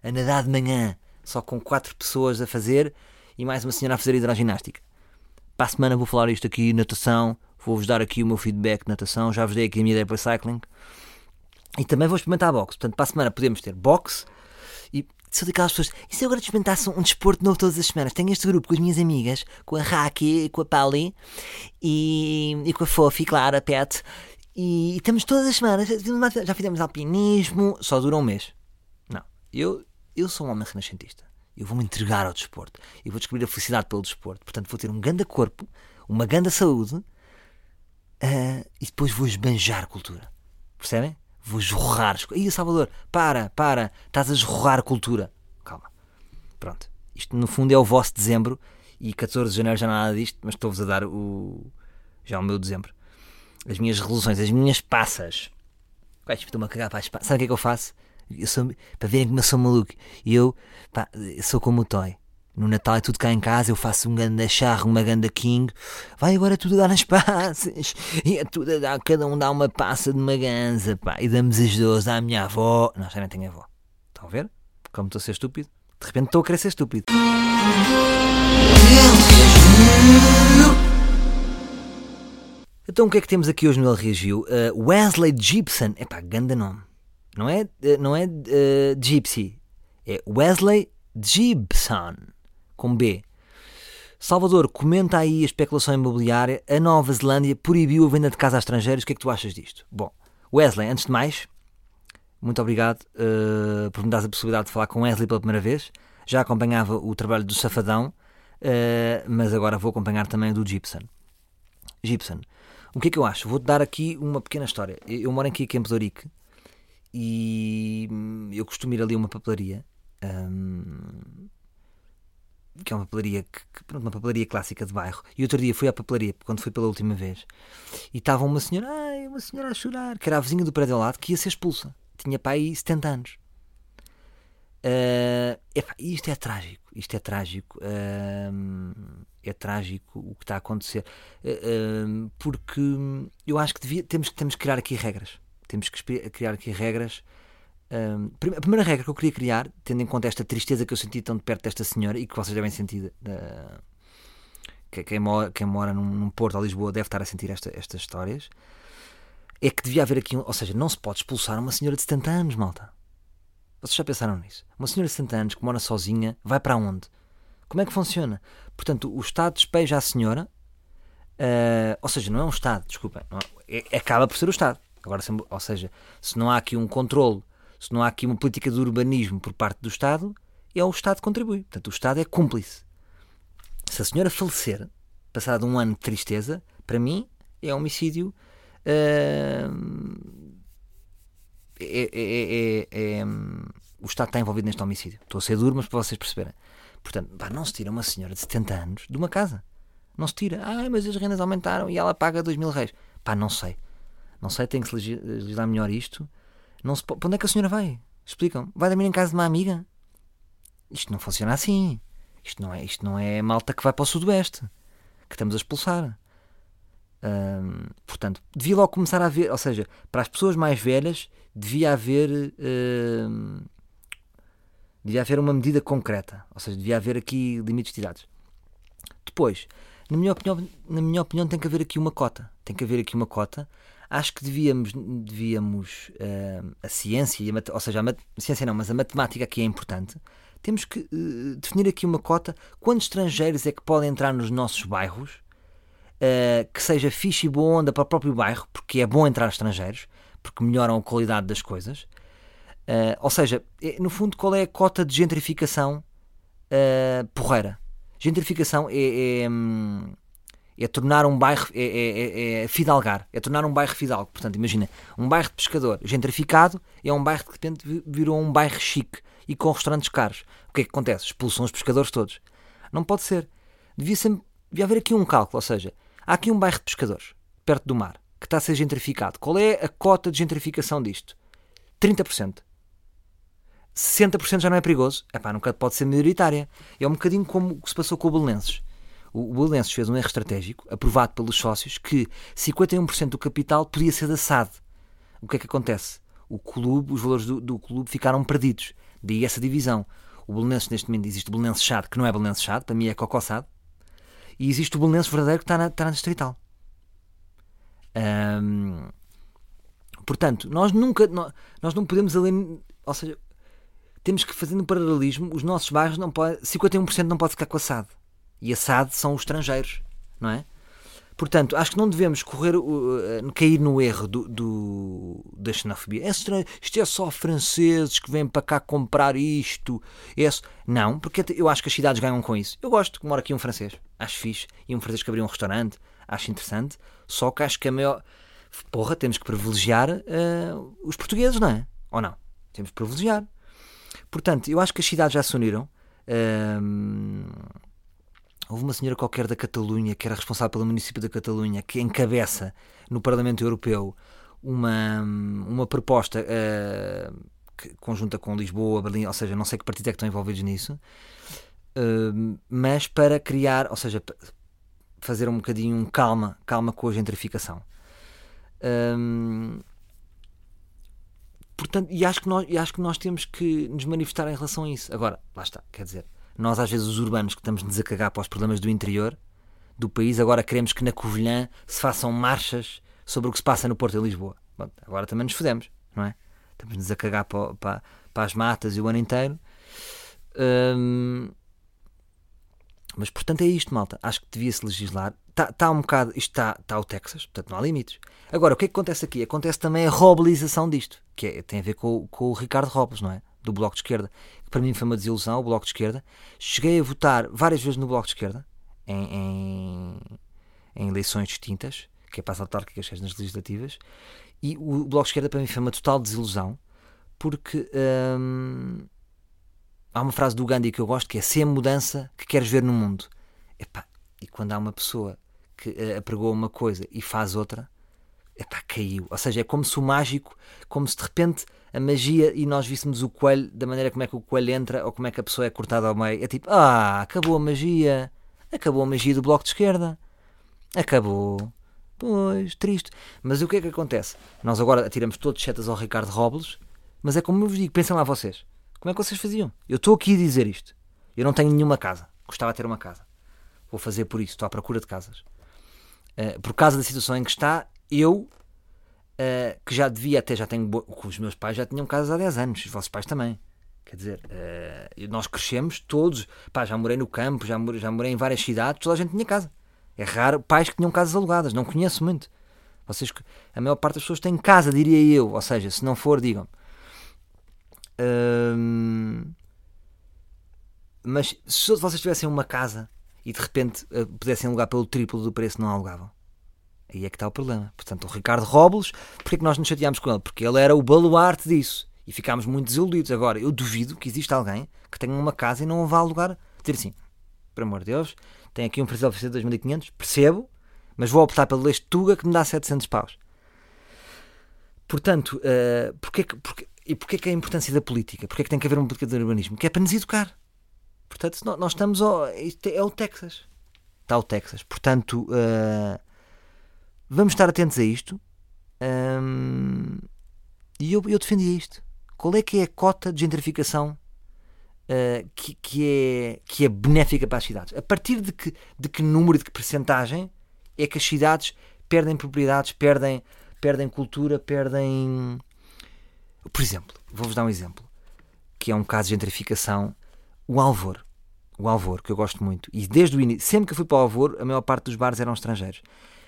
A nadar de manhã. Só com quatro pessoas a fazer e mais uma senhora a fazer hidroginástica. Para a semana vou falar isto aqui, natação. Vou-vos dar aqui o meu feedback de natação. Já vos dei aqui a minha ideia para cycling. E também vou experimentar boxe. Portanto, para a semana podemos ter boxe. E sou daquelas pessoas. E se eu agora experimentasse um desporto novo todas as semanas? Tenho este grupo com as minhas amigas, com a Raki, com a Pauli e, e com a Fofi, claro, a Pet. E, estamos todas as semanas, já fizemos alpinismo, só dura um mês. Não, eu, eu sou um homem renascentista. Eu vou me entregar ao desporto. Eu vou descobrir a felicidade pelo desporto. Portanto, vou ter um grande corpo, uma grande saúde uh, e depois vou esbanjar cultura. Percebem? Vou jorrar. Ih, Salvador, para, para, estás a jorrar cultura. Calma. Pronto. Isto no fundo é o vosso dezembro e 14 de janeiro já não há nada disto, mas estou-vos a dar o já o meu dezembro as minhas resoluções, as minhas passas. Estou-me a cagar para as passas. Sabe o que é que eu faço? Eu sou, para verem como eu sou maluco. Eu, pá, sou como o Toy. No Natal é tudo cá em casa, eu faço um ganda charro, uma ganda king. Vai agora tudo dar as passas. E é tudo a dar, cada um dá uma passa de uma ganza, pá. E damos as duas à minha avó. Não, já nem tenho avó. Estão a ver? Como estou a ser estúpido? De repente estou a querer ser estúpido. Então o que é que temos aqui hoje no Ele Reagiu? Uh, Wesley Gibson. Epá, ganda nome. Não é, uh, não é uh, Gypsy. É Wesley Gibson. Com B. Salvador, comenta aí a especulação imobiliária. A Nova Zelândia proibiu a venda de casa a estrangeiros. O que é que tu achas disto? Bom, Wesley, antes de mais, muito obrigado uh, por me dar a possibilidade de falar com Wesley pela primeira vez. Já acompanhava o trabalho do Safadão, uh, mas agora vou acompanhar também o do Gibson. Gibson. O que é que eu acho? Vou-te dar aqui uma pequena história. Eu moro aqui em Campos Ourique e hum, eu costumo ir ali a uma papelaria. Um, que é uma papelaria, que, pronto, uma papelaria clássica de bairro. E outro dia fui à papelaria, quando fui pela última vez, e estava uma senhora, ai, uma senhora a chorar, que era a vizinha do prédio ao lado, que ia ser expulsa. Tinha aí 70 anos. Uh, epá, isto é trágico. Isto é trágico. Uh, é trágico o que está a acontecer. Uh, porque eu acho que devia, temos, temos que criar aqui regras. Temos que criar aqui regras. a primeira regra que eu queria criar, tendo em conta esta tristeza que eu senti tão de perto desta senhora e que vocês devem sentir. que quem mora, quem mora num, num Porto ou Lisboa deve estar a sentir esta, estas histórias. É que devia haver aqui. Ou seja, não se pode expulsar uma senhora de 70 anos, malta vocês já pensaram nisso? Uma senhora de 60 anos que mora sozinha vai para onde? Como é que funciona? Portanto, o Estado despeja a senhora, uh, ou seja, não é um Estado, desculpem, é, é, acaba por ser o Estado. Agora, ou seja, se não há aqui um controle, se não há aqui uma política de urbanismo por parte do Estado, é o Estado que contribui. Portanto, o Estado é cúmplice. Se a senhora falecer, passado um ano de tristeza, para mim é homicídio. Uh, é, é, é, o Estado está envolvido neste homicídio. Estou a ser duro, mas para vocês perceberem. Portanto, pá, não se tira uma senhora de 70 anos de uma casa. Não se tira. Ah, mas as rendas aumentaram e ela paga 2 mil reais. Pá, não sei. Não sei, tem que se legislar melhor isto. Não se. Para onde é que a senhora vai? Explicam. Vai dormir em casa de uma amiga? Isto não funciona assim. Isto não é, isto não é malta que vai para o sudoeste. Que estamos a expulsar. Hum, portanto, devia logo começar a haver, ou seja, para as pessoas mais velhas, devia haver. Hum, devia haver uma medida concreta. Ou seja, devia haver aqui limites de idades. Depois, na minha opinião, na minha opinião tem que haver aqui uma cota. Tem que haver aqui uma cota acho que devíamos, devíamos uh, a ciência, e a ou seja, a, ciência não, mas a matemática aqui é importante. Temos que uh, definir aqui uma cota. Quantos estrangeiros é que podem entrar nos nossos bairros? Uh, que seja fixe e boa onda para o próprio bairro, porque é bom entrar estrangeiros, porque melhoram a qualidade das coisas. Ou seja, é, no fundo, qual é a cota de gentrificação porreira? Gentrificação é, é hum, é tornar um bairro, é, é, é, é, fidalgar, é tornar um bairro fidalgo. Portanto, imagina, um bairro de pescador gentrificado é um bairro que de repente virou um bairro chique e com restaurantes caros. O que é que acontece? Expulsam os pescadores todos. Não pode ser. Devia, ser, devia haver aqui um cálculo, ou seja, há aqui um bairro de pescadores, perto do mar, que está a ser gentrificado. Qual é a cota de gentrificação disto? 30%. 60% já não é perigoso? Epá, nunca pode ser maioritária. É um bocadinho como o que se passou com o Belenenses o Belenenses fez um erro estratégico, aprovado pelos sócios, que 51% do capital podia ser da SAD. O que é que acontece? O clube, os valores do, do clube ficaram perdidos. Daí essa divisão. O Belenenses, neste momento, existe o Belenenses Chade, que não é Belenenses Chade, para mim é Cocó Sade. E existe o Belenenses verdadeiro que está na, está na Distrital. Portanto, nós nunca, nós, nós não podemos além, ou seja, temos que fazer um paralelismo, os nossos bairros não podem, 51% não pode ficar com a SAD e a SAD são os estrangeiros, não é? Portanto, acho que não devemos correr, uh, cair no erro do, do da xenofobia. É isto é só franceses que vêm para cá comprar isto. É não, porque eu acho que as cidades ganham com isso. Eu gosto que mora aqui um francês, acho fixe, e um francês que abriu um restaurante, acho interessante. Só que acho que a maior. Porra, temos que privilegiar uh, os portugueses, não é? Ou não? Temos que privilegiar. Portanto, eu acho que as cidades já se uniram. Houve uma senhora qualquer da Catalunha, que era responsável pelo município da Catalunha, que encabeça no Parlamento Europeu uma, uma proposta uh, que, conjunta com Lisboa, Berlim, ou seja, não sei que partidos é que estão envolvidos nisso, uh, mas para criar, ou seja, fazer um bocadinho um calma, calma com a gentrificação. Um, portanto, e acho, que nós, e acho que nós temos que nos manifestar em relação a isso. Agora, lá está, quer dizer, nós, às vezes, os urbanos que estamos a cagar para os problemas do interior do país, agora queremos que na Covilhã se façam marchas sobre o que se passa no Porto e Lisboa. Bom, agora também nos fodemos, não é? Estamos-nos a cagar para, para, para, as matas e o ano inteiro. Hum, mas, portanto, é isto, malta. Acho que devia-se legislar. Está tá um bocado. Isto está tá o Texas, portanto, não há limites. Agora, o que é que acontece aqui? Acontece também a robilização disto, que é, tem a ver com, com o Ricardo Robles, não é? Do Bloco de Esquerda que para mim foi uma desilusão, o Bloco de Esquerda. Cheguei a votar várias vezes no Bloco de Esquerda, em, em, em eleições distintas, que é para as autárquicas, que é nas legislativas, e o Bloco de Esquerda para mim foi uma total desilusão, porque hum, há uma frase do Gandhi que eu gosto, que é ser a mudança que queres ver no mundo. Epá, e quando há uma pessoa que uh, apregou uma coisa e faz outra, epá, caiu. Ou seja, é como se o mágico, como se de repente a magia e nós víssemos o coelho da maneira como é que o coelho entra ou como é que a pessoa é cortada ao meio. É tipo, ah, acabou a magia. Acabou a magia do bloco de esquerda. Acabou. Pois, triste. Mas o que é que acontece? Nós agora atiramos todos setas ao Ricardo Robles, mas é como eu vos digo, pensem lá vocês. Como é que vocês faziam? Eu estou aqui a dizer isto. Eu não tenho nenhuma casa. Gostava de ter uma casa. Vou fazer por isso. Estou à procura de casas. Uh, por causa da situação em que está, eu uh, que já devia, até já tenho. Os meus pais já tinham casas há 10 anos, os vossos pais também. Quer dizer, uh, nós crescemos todos. Pá, já morei no campo, já morei, já morei em várias cidades, toda a gente tinha casa. É raro pais que tinham casas alugadas, não conheço muito. Vocês, a maior parte das pessoas tem casa, diria eu. Ou seja, se não for, digam. Mas se vocês tivessem uma casa e de repente uh, pudessem alugar pelo triplo do preço, não alugavam. Aí é que está o problema. Portanto, o Ricardo Robles, porque é que nós nos chateámos com ele? Porque ele era o baluarte disso. E ficámos muito desiludidos. Agora, eu duvido que exista alguém que tenha uma casa e não vá alugar. Dizer assim, por amor de Deus, tem aqui um preço de oferecer de 2500, percebo, mas vou optar pelo leite Tuga que me dá 700 paus. Portanto, uh, porquê, porquê, e porquê que é a importância da política? Porquê que tem que haver uma política de urbanismo? Que é para nos educar. Portanto, nós estamos. Ao, é o Texas. Está o Texas. Portanto, uh, vamos estar atentos a isto. Um, e eu, eu defendia isto. Qual é que é a cota de gentrificação uh, que, que, é, que é benéfica para as cidades? A partir de que, de que número, de que percentagem é que as cidades perdem propriedades, perdem, perdem cultura, perdem. Por exemplo, vou-vos dar um exemplo, que é um caso de gentrificação, o Alvor. O Alvor, que eu gosto muito. E desde o início, sempre que fui para o Alvor, a maior parte dos bares eram estrangeiros.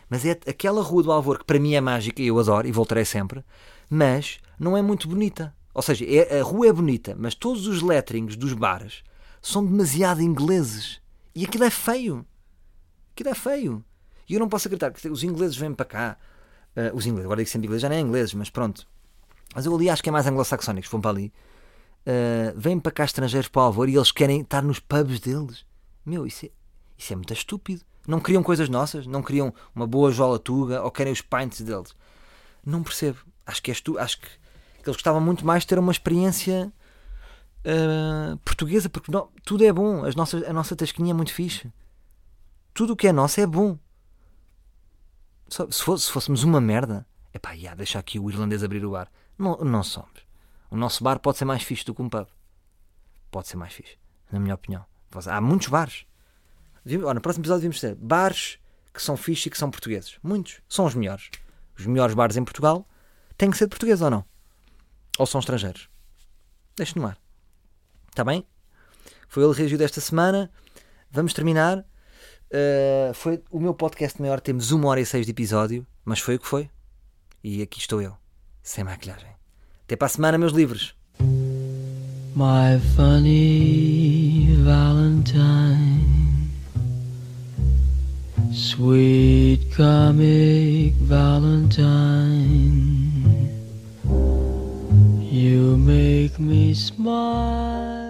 Mas é aquela rua do Alvor que para mim é mágica e eu adoro e voltarei sempre, mas não é muito bonita. Ou seja, é, a rua é bonita, mas todos os letterings dos bares são demasiado ingleses. E aquilo é feio. Aquilo é feio. E eu não posso acreditar que os ingleses vêm para cá. Uh, os ingleses, agora digo sempre ingleses, já nem é ingleses, mas pronto. Mas eu ali acho que é mais anglo-saxónicos, vão para ali. Uh, vêm para cá estrangeiros para o Alvor e eles querem estar nos pubs deles. Meu, isso é, isso é muito estúpido. Não queriam coisas nossas? Não queriam uma boa jola tuga ou querem os pints deles? Não percebo. Acho que és tu, acho que, que eles gostavam muito mais de ter uma experiência uh, portuguesa, porque não, tudo é bom. As nossas, a nossa tasquinha é muito fixe. Tudo o que é nosso é bom se, fosse, se fôssemos uma merda, é pá, yeah, deixa aqui o irlandês abrir o bar. Não, não somos. O nosso bar pode ser mais fixe do que um pub. Pode ser mais fixe, na minha opinião. Há muitos bares. Olha, no próximo episódio vimos ter bares que são fixe e que são portugueses. Muitos. São os melhores. Os melhores bares em Portugal têm que ser portugueses ou não? Ou são estrangeiros? Deixe no ar. Está bem? Foi ele reagiu desta semana. Vamos terminar. Uh, foi o meu podcast maior. Temos uma hora e seis de episódio, mas foi o que foi. E aqui estou eu, sem maquilhagem. Até para a semana, meus livros.
My funny Valentine, sweet comic Valentine, you make me smile.